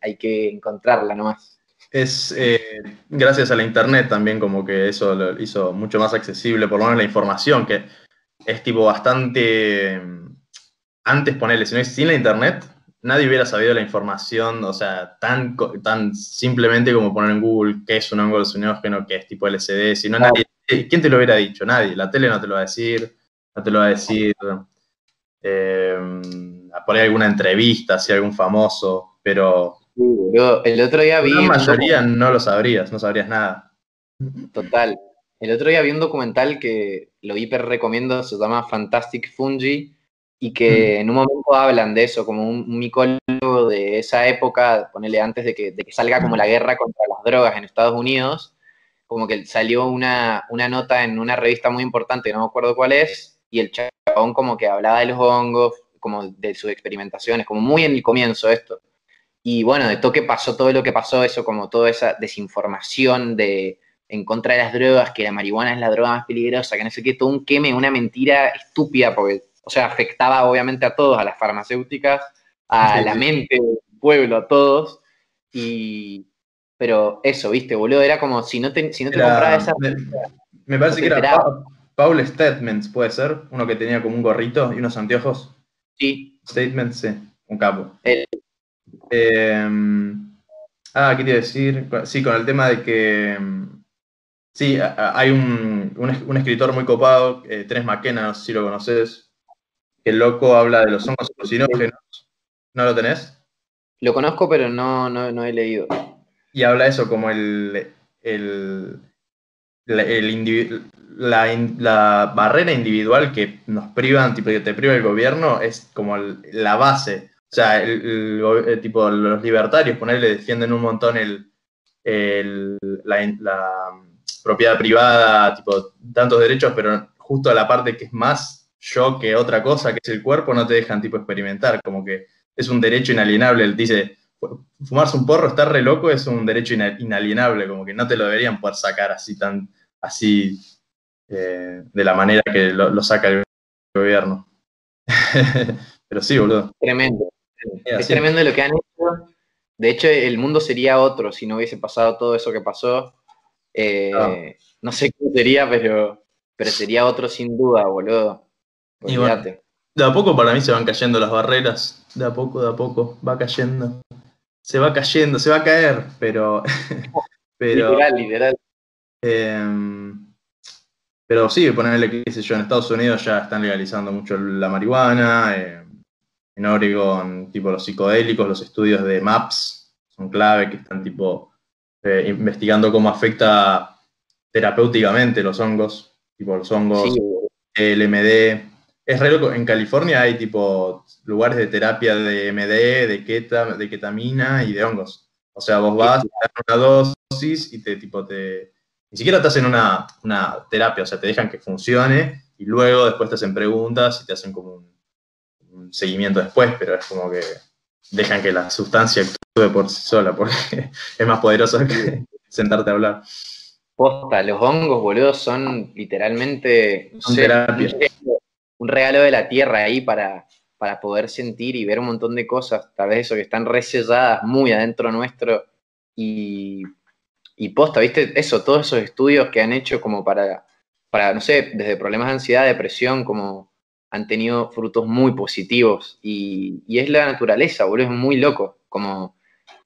Speaker 2: hay que encontrarla nomás.
Speaker 1: Es eh, gracias a la internet también como que eso lo hizo mucho más accesible, por lo menos la información, que es tipo bastante... Antes ponerle, si no es sin la internet, nadie hubiera sabido la información, o sea, tan, tan simplemente como poner en Google qué es un hongo alucinógeno, qué es tipo LSD, si no nadie, ¿quién te lo hubiera dicho? Nadie, la tele no te lo va a decir, no te lo va a decir, eh, a poner alguna entrevista, si algún famoso, pero
Speaker 2: Yo el otro día vi...
Speaker 1: la mayoría no lo sabrías, no sabrías nada.
Speaker 2: Total. El otro día vi un documental que lo hiper recomiendo, se llama Fantastic Fungi, y que en un momento hablan de eso, como un, un micólogo de esa época, ponele antes de que, de que salga como la guerra contra las drogas en Estados Unidos, como que salió una, una nota en una revista muy importante, no me acuerdo cuál es, y el chabón como que hablaba de los hongos, como de sus experimentaciones, como muy en el comienzo esto. Y bueno, de toque pasó todo lo que pasó, eso como toda esa desinformación de en contra de las drogas, que la marihuana es la droga más peligrosa, que no sé qué, todo un queme, una mentira estúpida, porque, o sea, afectaba obviamente a todos, a las farmacéuticas, a
Speaker 1: Sí,
Speaker 2: la
Speaker 1: sí.
Speaker 2: mente del pueblo, a todos. Y, pero eso, viste, boludo, era como si no te, si no te comprabas esa...
Speaker 1: Me, me parece que era Paul Statements, puede ser, uno que tenía como un gorrito y unos anteojos.
Speaker 2: Sí.
Speaker 1: Statements, sí, un capo.
Speaker 2: El,
Speaker 1: Em, ah, quería decir, sí, con el tema de que, em, sí, hay un, un, escritor muy copado, eh, Tres McKenna, no sé si lo conoces, que el loco habla de los hongos alucinógenos. ¿No lo tenés?
Speaker 2: Lo conozco, pero no, no, he leído.
Speaker 1: Y habla eso como el, el, la, la, barrera individual que nos privan, tipo que te priva el gobierno, es como la base o sea, el, tipo, los libertarios, ponerle, defienden un montón el, la, propiedad privada, tipo, tantos derechos, pero justo a la parte que es más yo que otra cosa, que es el cuerpo, no te dejan tipo experimentar, como que es un derecho inalienable. Él dice, fumarse un porro, estar re loco, es un derecho inalienable, como que no te lo deberían poder sacar así tan, así, eh, de la manera que lo, lo saca el gobierno. Pero sí, boludo.
Speaker 2: Tremendo es tremendo lo que han hecho. De hecho, el mundo sería otro si no hubiese pasado todo eso que pasó. Eh, ah. No sé cómo sería, pero, pero sería otro sin duda, boludo.
Speaker 1: De a poco para mí se van cayendo las barreras. De a poco, de a poco, va cayendo. Se va cayendo, se va a caer, pero. pero
Speaker 2: literal, literal.
Speaker 1: Em, pero sí, ponerle, qué sé yo, en Estados Unidos ya están legalizando mucho la marihuana. Eh, en Oregon, tipo los psicodélicos, los estudios de MAPS son clave, que están tipo eh, investigando cómo afecta terapéuticamente los hongos, tipo los hongos, el MD. Es re loco, en California hay tipo lugares de terapia de MD, de, keta, de ketamina y de hongos. O sea, vos vas, te dan una dosis y te tipo te. Ni siquiera te hacen una, una terapia, o sea, te dejan que funcione y luego después te hacen preguntas y te hacen como un seguimiento después, pero es como que dejan que la sustancia actúe por sí sola, porque es más poderoso que sentarte a hablar.
Speaker 2: Posta, los hongos, boludo, son literalmente un regalo de la tierra ahí para, para poder sentir y ver un montón de cosas, tal vez eso que están reselladas muy adentro nuestro. Y, y posta, ¿viste? Eso, todos esos estudios que han hecho como para, para, no sé, desde problemas de ansiedad, depresión, como han tenido frutos muy positivos y, es la naturaleza, boludo, es muy loco, como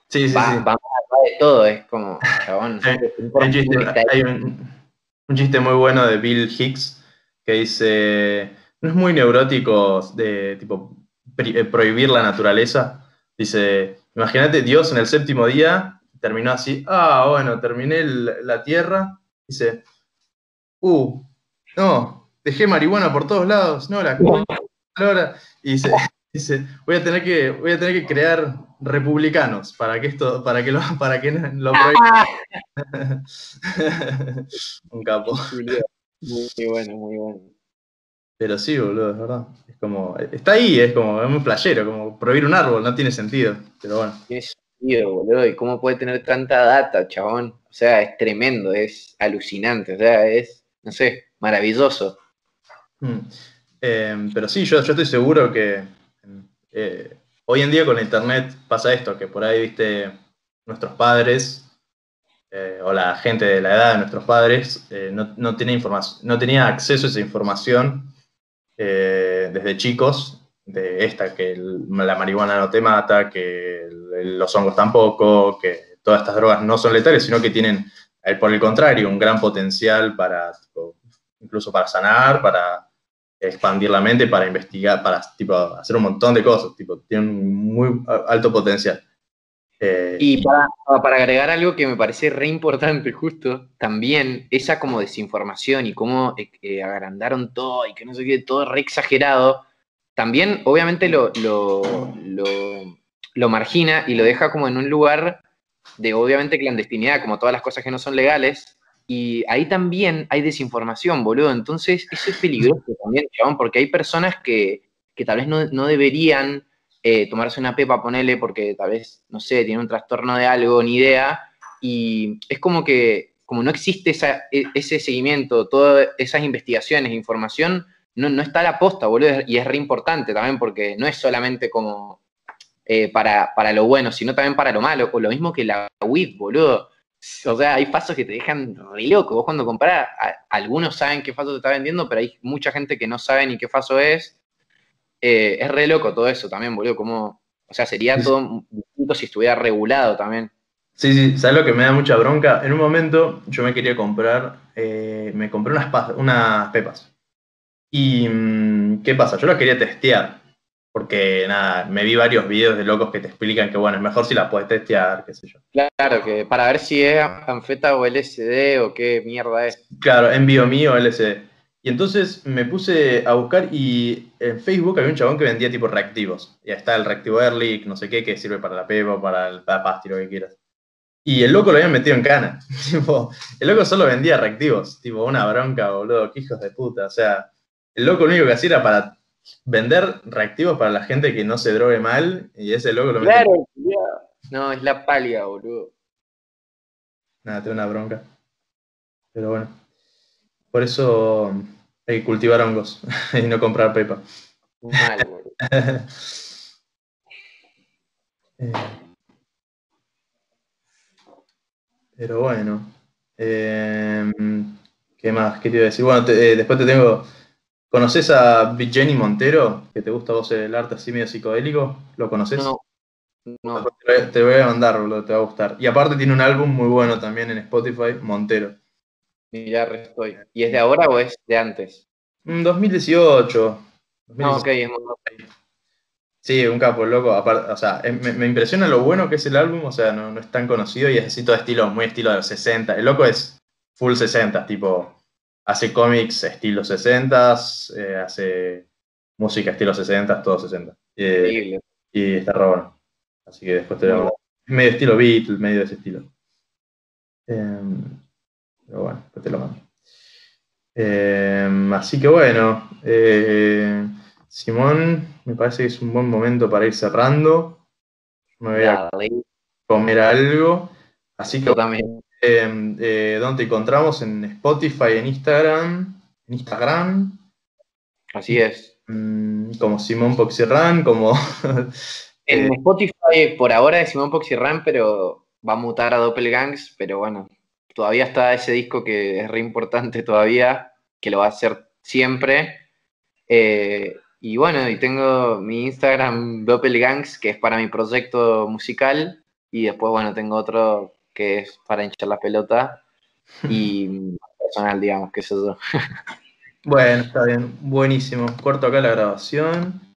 Speaker 1: sí, sí,
Speaker 2: va, de todo, es como, chabón,
Speaker 1: hay, un, chiste, muy bueno de Bill Hicks que dice, no es muy neurótico de tipo eh, prohibir la naturaleza, dice, imagínate Dios en el séptimo día terminó así, ah, bueno, terminé la tierra, dice, uh, no, dejé marihuana por todos lados, no, la ahora. Y dice, dice, voy a tener que, voy a tener que crear republicanos para que esto, para que lo, para que lo. Un capo.
Speaker 2: Muy bueno, muy bueno.
Speaker 1: Pero sí, boludo, es verdad. Es como, está ahí, es como, es muy playero, como prohibir un árbol, no tiene sentido, pero bueno.
Speaker 2: Tiene sentido, boludo, y cómo puede tener tanta data, chabón. O sea, es tremendo, es alucinante, o sea, es, no sé, maravilloso.
Speaker 1: Mm. Em, pero sí, yo, yo, estoy seguro que eh, hoy en día con internet pasa esto, que por ahí, viste, nuestros padres eh, o la gente de la edad de nuestros padres eh, no, no, tenía no tenía acceso a esa información desde chicos, de esta, que la marihuana no te mata, que los hongos tampoco, que todas estas drogas no son letales, sino que tienen, por el contrario, un gran potencial para, incluso para sanar, para expandir la mente para investigar, para tipo, hacer un montón de cosas, tipo, tiene un muy alto potencial.
Speaker 2: Eh, y para, para, agregar algo que me parece re importante justo, también esa como desinformación y cómo eh, eh, agrandaron todo y que no sé qué, todo re exagerado, también obviamente lo, lo, lo, lo margina y lo deja como en un lugar de obviamente clandestinidad, como todas las cosas que no son legales, y ahí también hay desinformación, boludo. Entonces, eso es peligroso también, chabón, porque hay personas que, tal vez no, deberían eh, tomarse una pepa, ponele, porque tal vez, no sé, tiene un trastorno de algo, ni idea. Y es como que, como no existe e, ese seguimiento, todas esas investigaciones, información, no, no está a la posta, boludo. Y es re importante también, porque no es solamente como eh, para, para lo bueno, sino también para lo malo. O lo mismo que la WIP, boludo. O sea, hay fasos que te dejan re loco. Vos cuando compras, algunos saben qué faso te está vendiendo, pero hay mucha gente que no sabe ni qué faso es. Eh, es re loco todo eso también, boludo. Como, o sea, sería todo distinto si estuviera regulado también.
Speaker 1: Sí, sí, ¿sabes lo que me da mucha bronca? En un momento yo me quería comprar, eh, me compré unas, unas pepas. ¿Y mm, qué pasa? Yo las quería testear. Porque nada, me vi varios videos de locos que te explican que bueno, es mejor si la puedes testear, qué sé yo.
Speaker 2: Claro, que para ver si es anfeta o LSD o qué mierda es.
Speaker 1: Claro, envío mío o LSD. Y entonces me puse a buscar y en Facebook había un chabón que vendía tipo reactivos. Y está el reactivo Early, no sé qué, que sirve para la pepa, para el pasti, lo que quieras. Y el loco lo habían metido en cana. el loco solo vendía reactivos. Tipo, una bronca, boludo, qué hijos de puta. O sea, el loco lo único que hacía era para vender reactivos para la gente que no se drogue mal y ese loco lo.
Speaker 2: Claro, no, es la palia, boludo.
Speaker 1: Nada, tengo una bronca. Pero bueno. Por eso hay que cultivar hongos y no comprar pepa. Mal. Eh, pero bueno. Eh, ¿Qué más? ¿Qué te iba a decir? Bueno, eh, después te tengo ¿Conoces a Jenny Montero? ¿Que te gusta vos el arte así medio psicodélico? ¿Lo conoces? No. no. Te, voy a mandar, te va a gustar. Y aparte tiene un álbum muy bueno también en Spotify, Montero.
Speaker 2: Ya estoy. ¿Y es de ahora o es de antes?
Speaker 1: 2018.
Speaker 2: Mm, no, ok, es muy
Speaker 1: Sí, un capo, loco. o sea, me, impresiona lo bueno que es el álbum, o sea, no, no, es tan conocido y es así todo estilo, muy estilo de los 60. El loco es full 60, tipo hace cómics estilo 60, eh, hace música estilo 60, todo 60. Eh, y está re Así que después te lo Medio estilo Beatles, medio de ese estilo. Em, pero bueno, después te lo mando. Em, así que bueno, eh, Simón, me parece que es un buen momento para ir cerrando. Me voy a comer algo. Así que también. Em, eh, ¿Dónde te encontramos? En Spotify, en Instagram. En Instagram.
Speaker 2: Así es.
Speaker 1: Mm, como Simón Poxirran, como.
Speaker 2: en eh, Spotify por ahora es Simón Poxirran, pero va a mutar a Doppelgangs. Pero bueno, todavía está ese disco que es re importante todavía, que lo va a hacer siempre. Eh, y bueno, y tengo mi Instagram Doppelgangs, que es para mi proyecto musical. Y después, bueno, tengo otro que es para hinchar la pelota, y personal, digamos, que eso
Speaker 1: Bueno, está bien, buenísimo. Corto acá la grabación.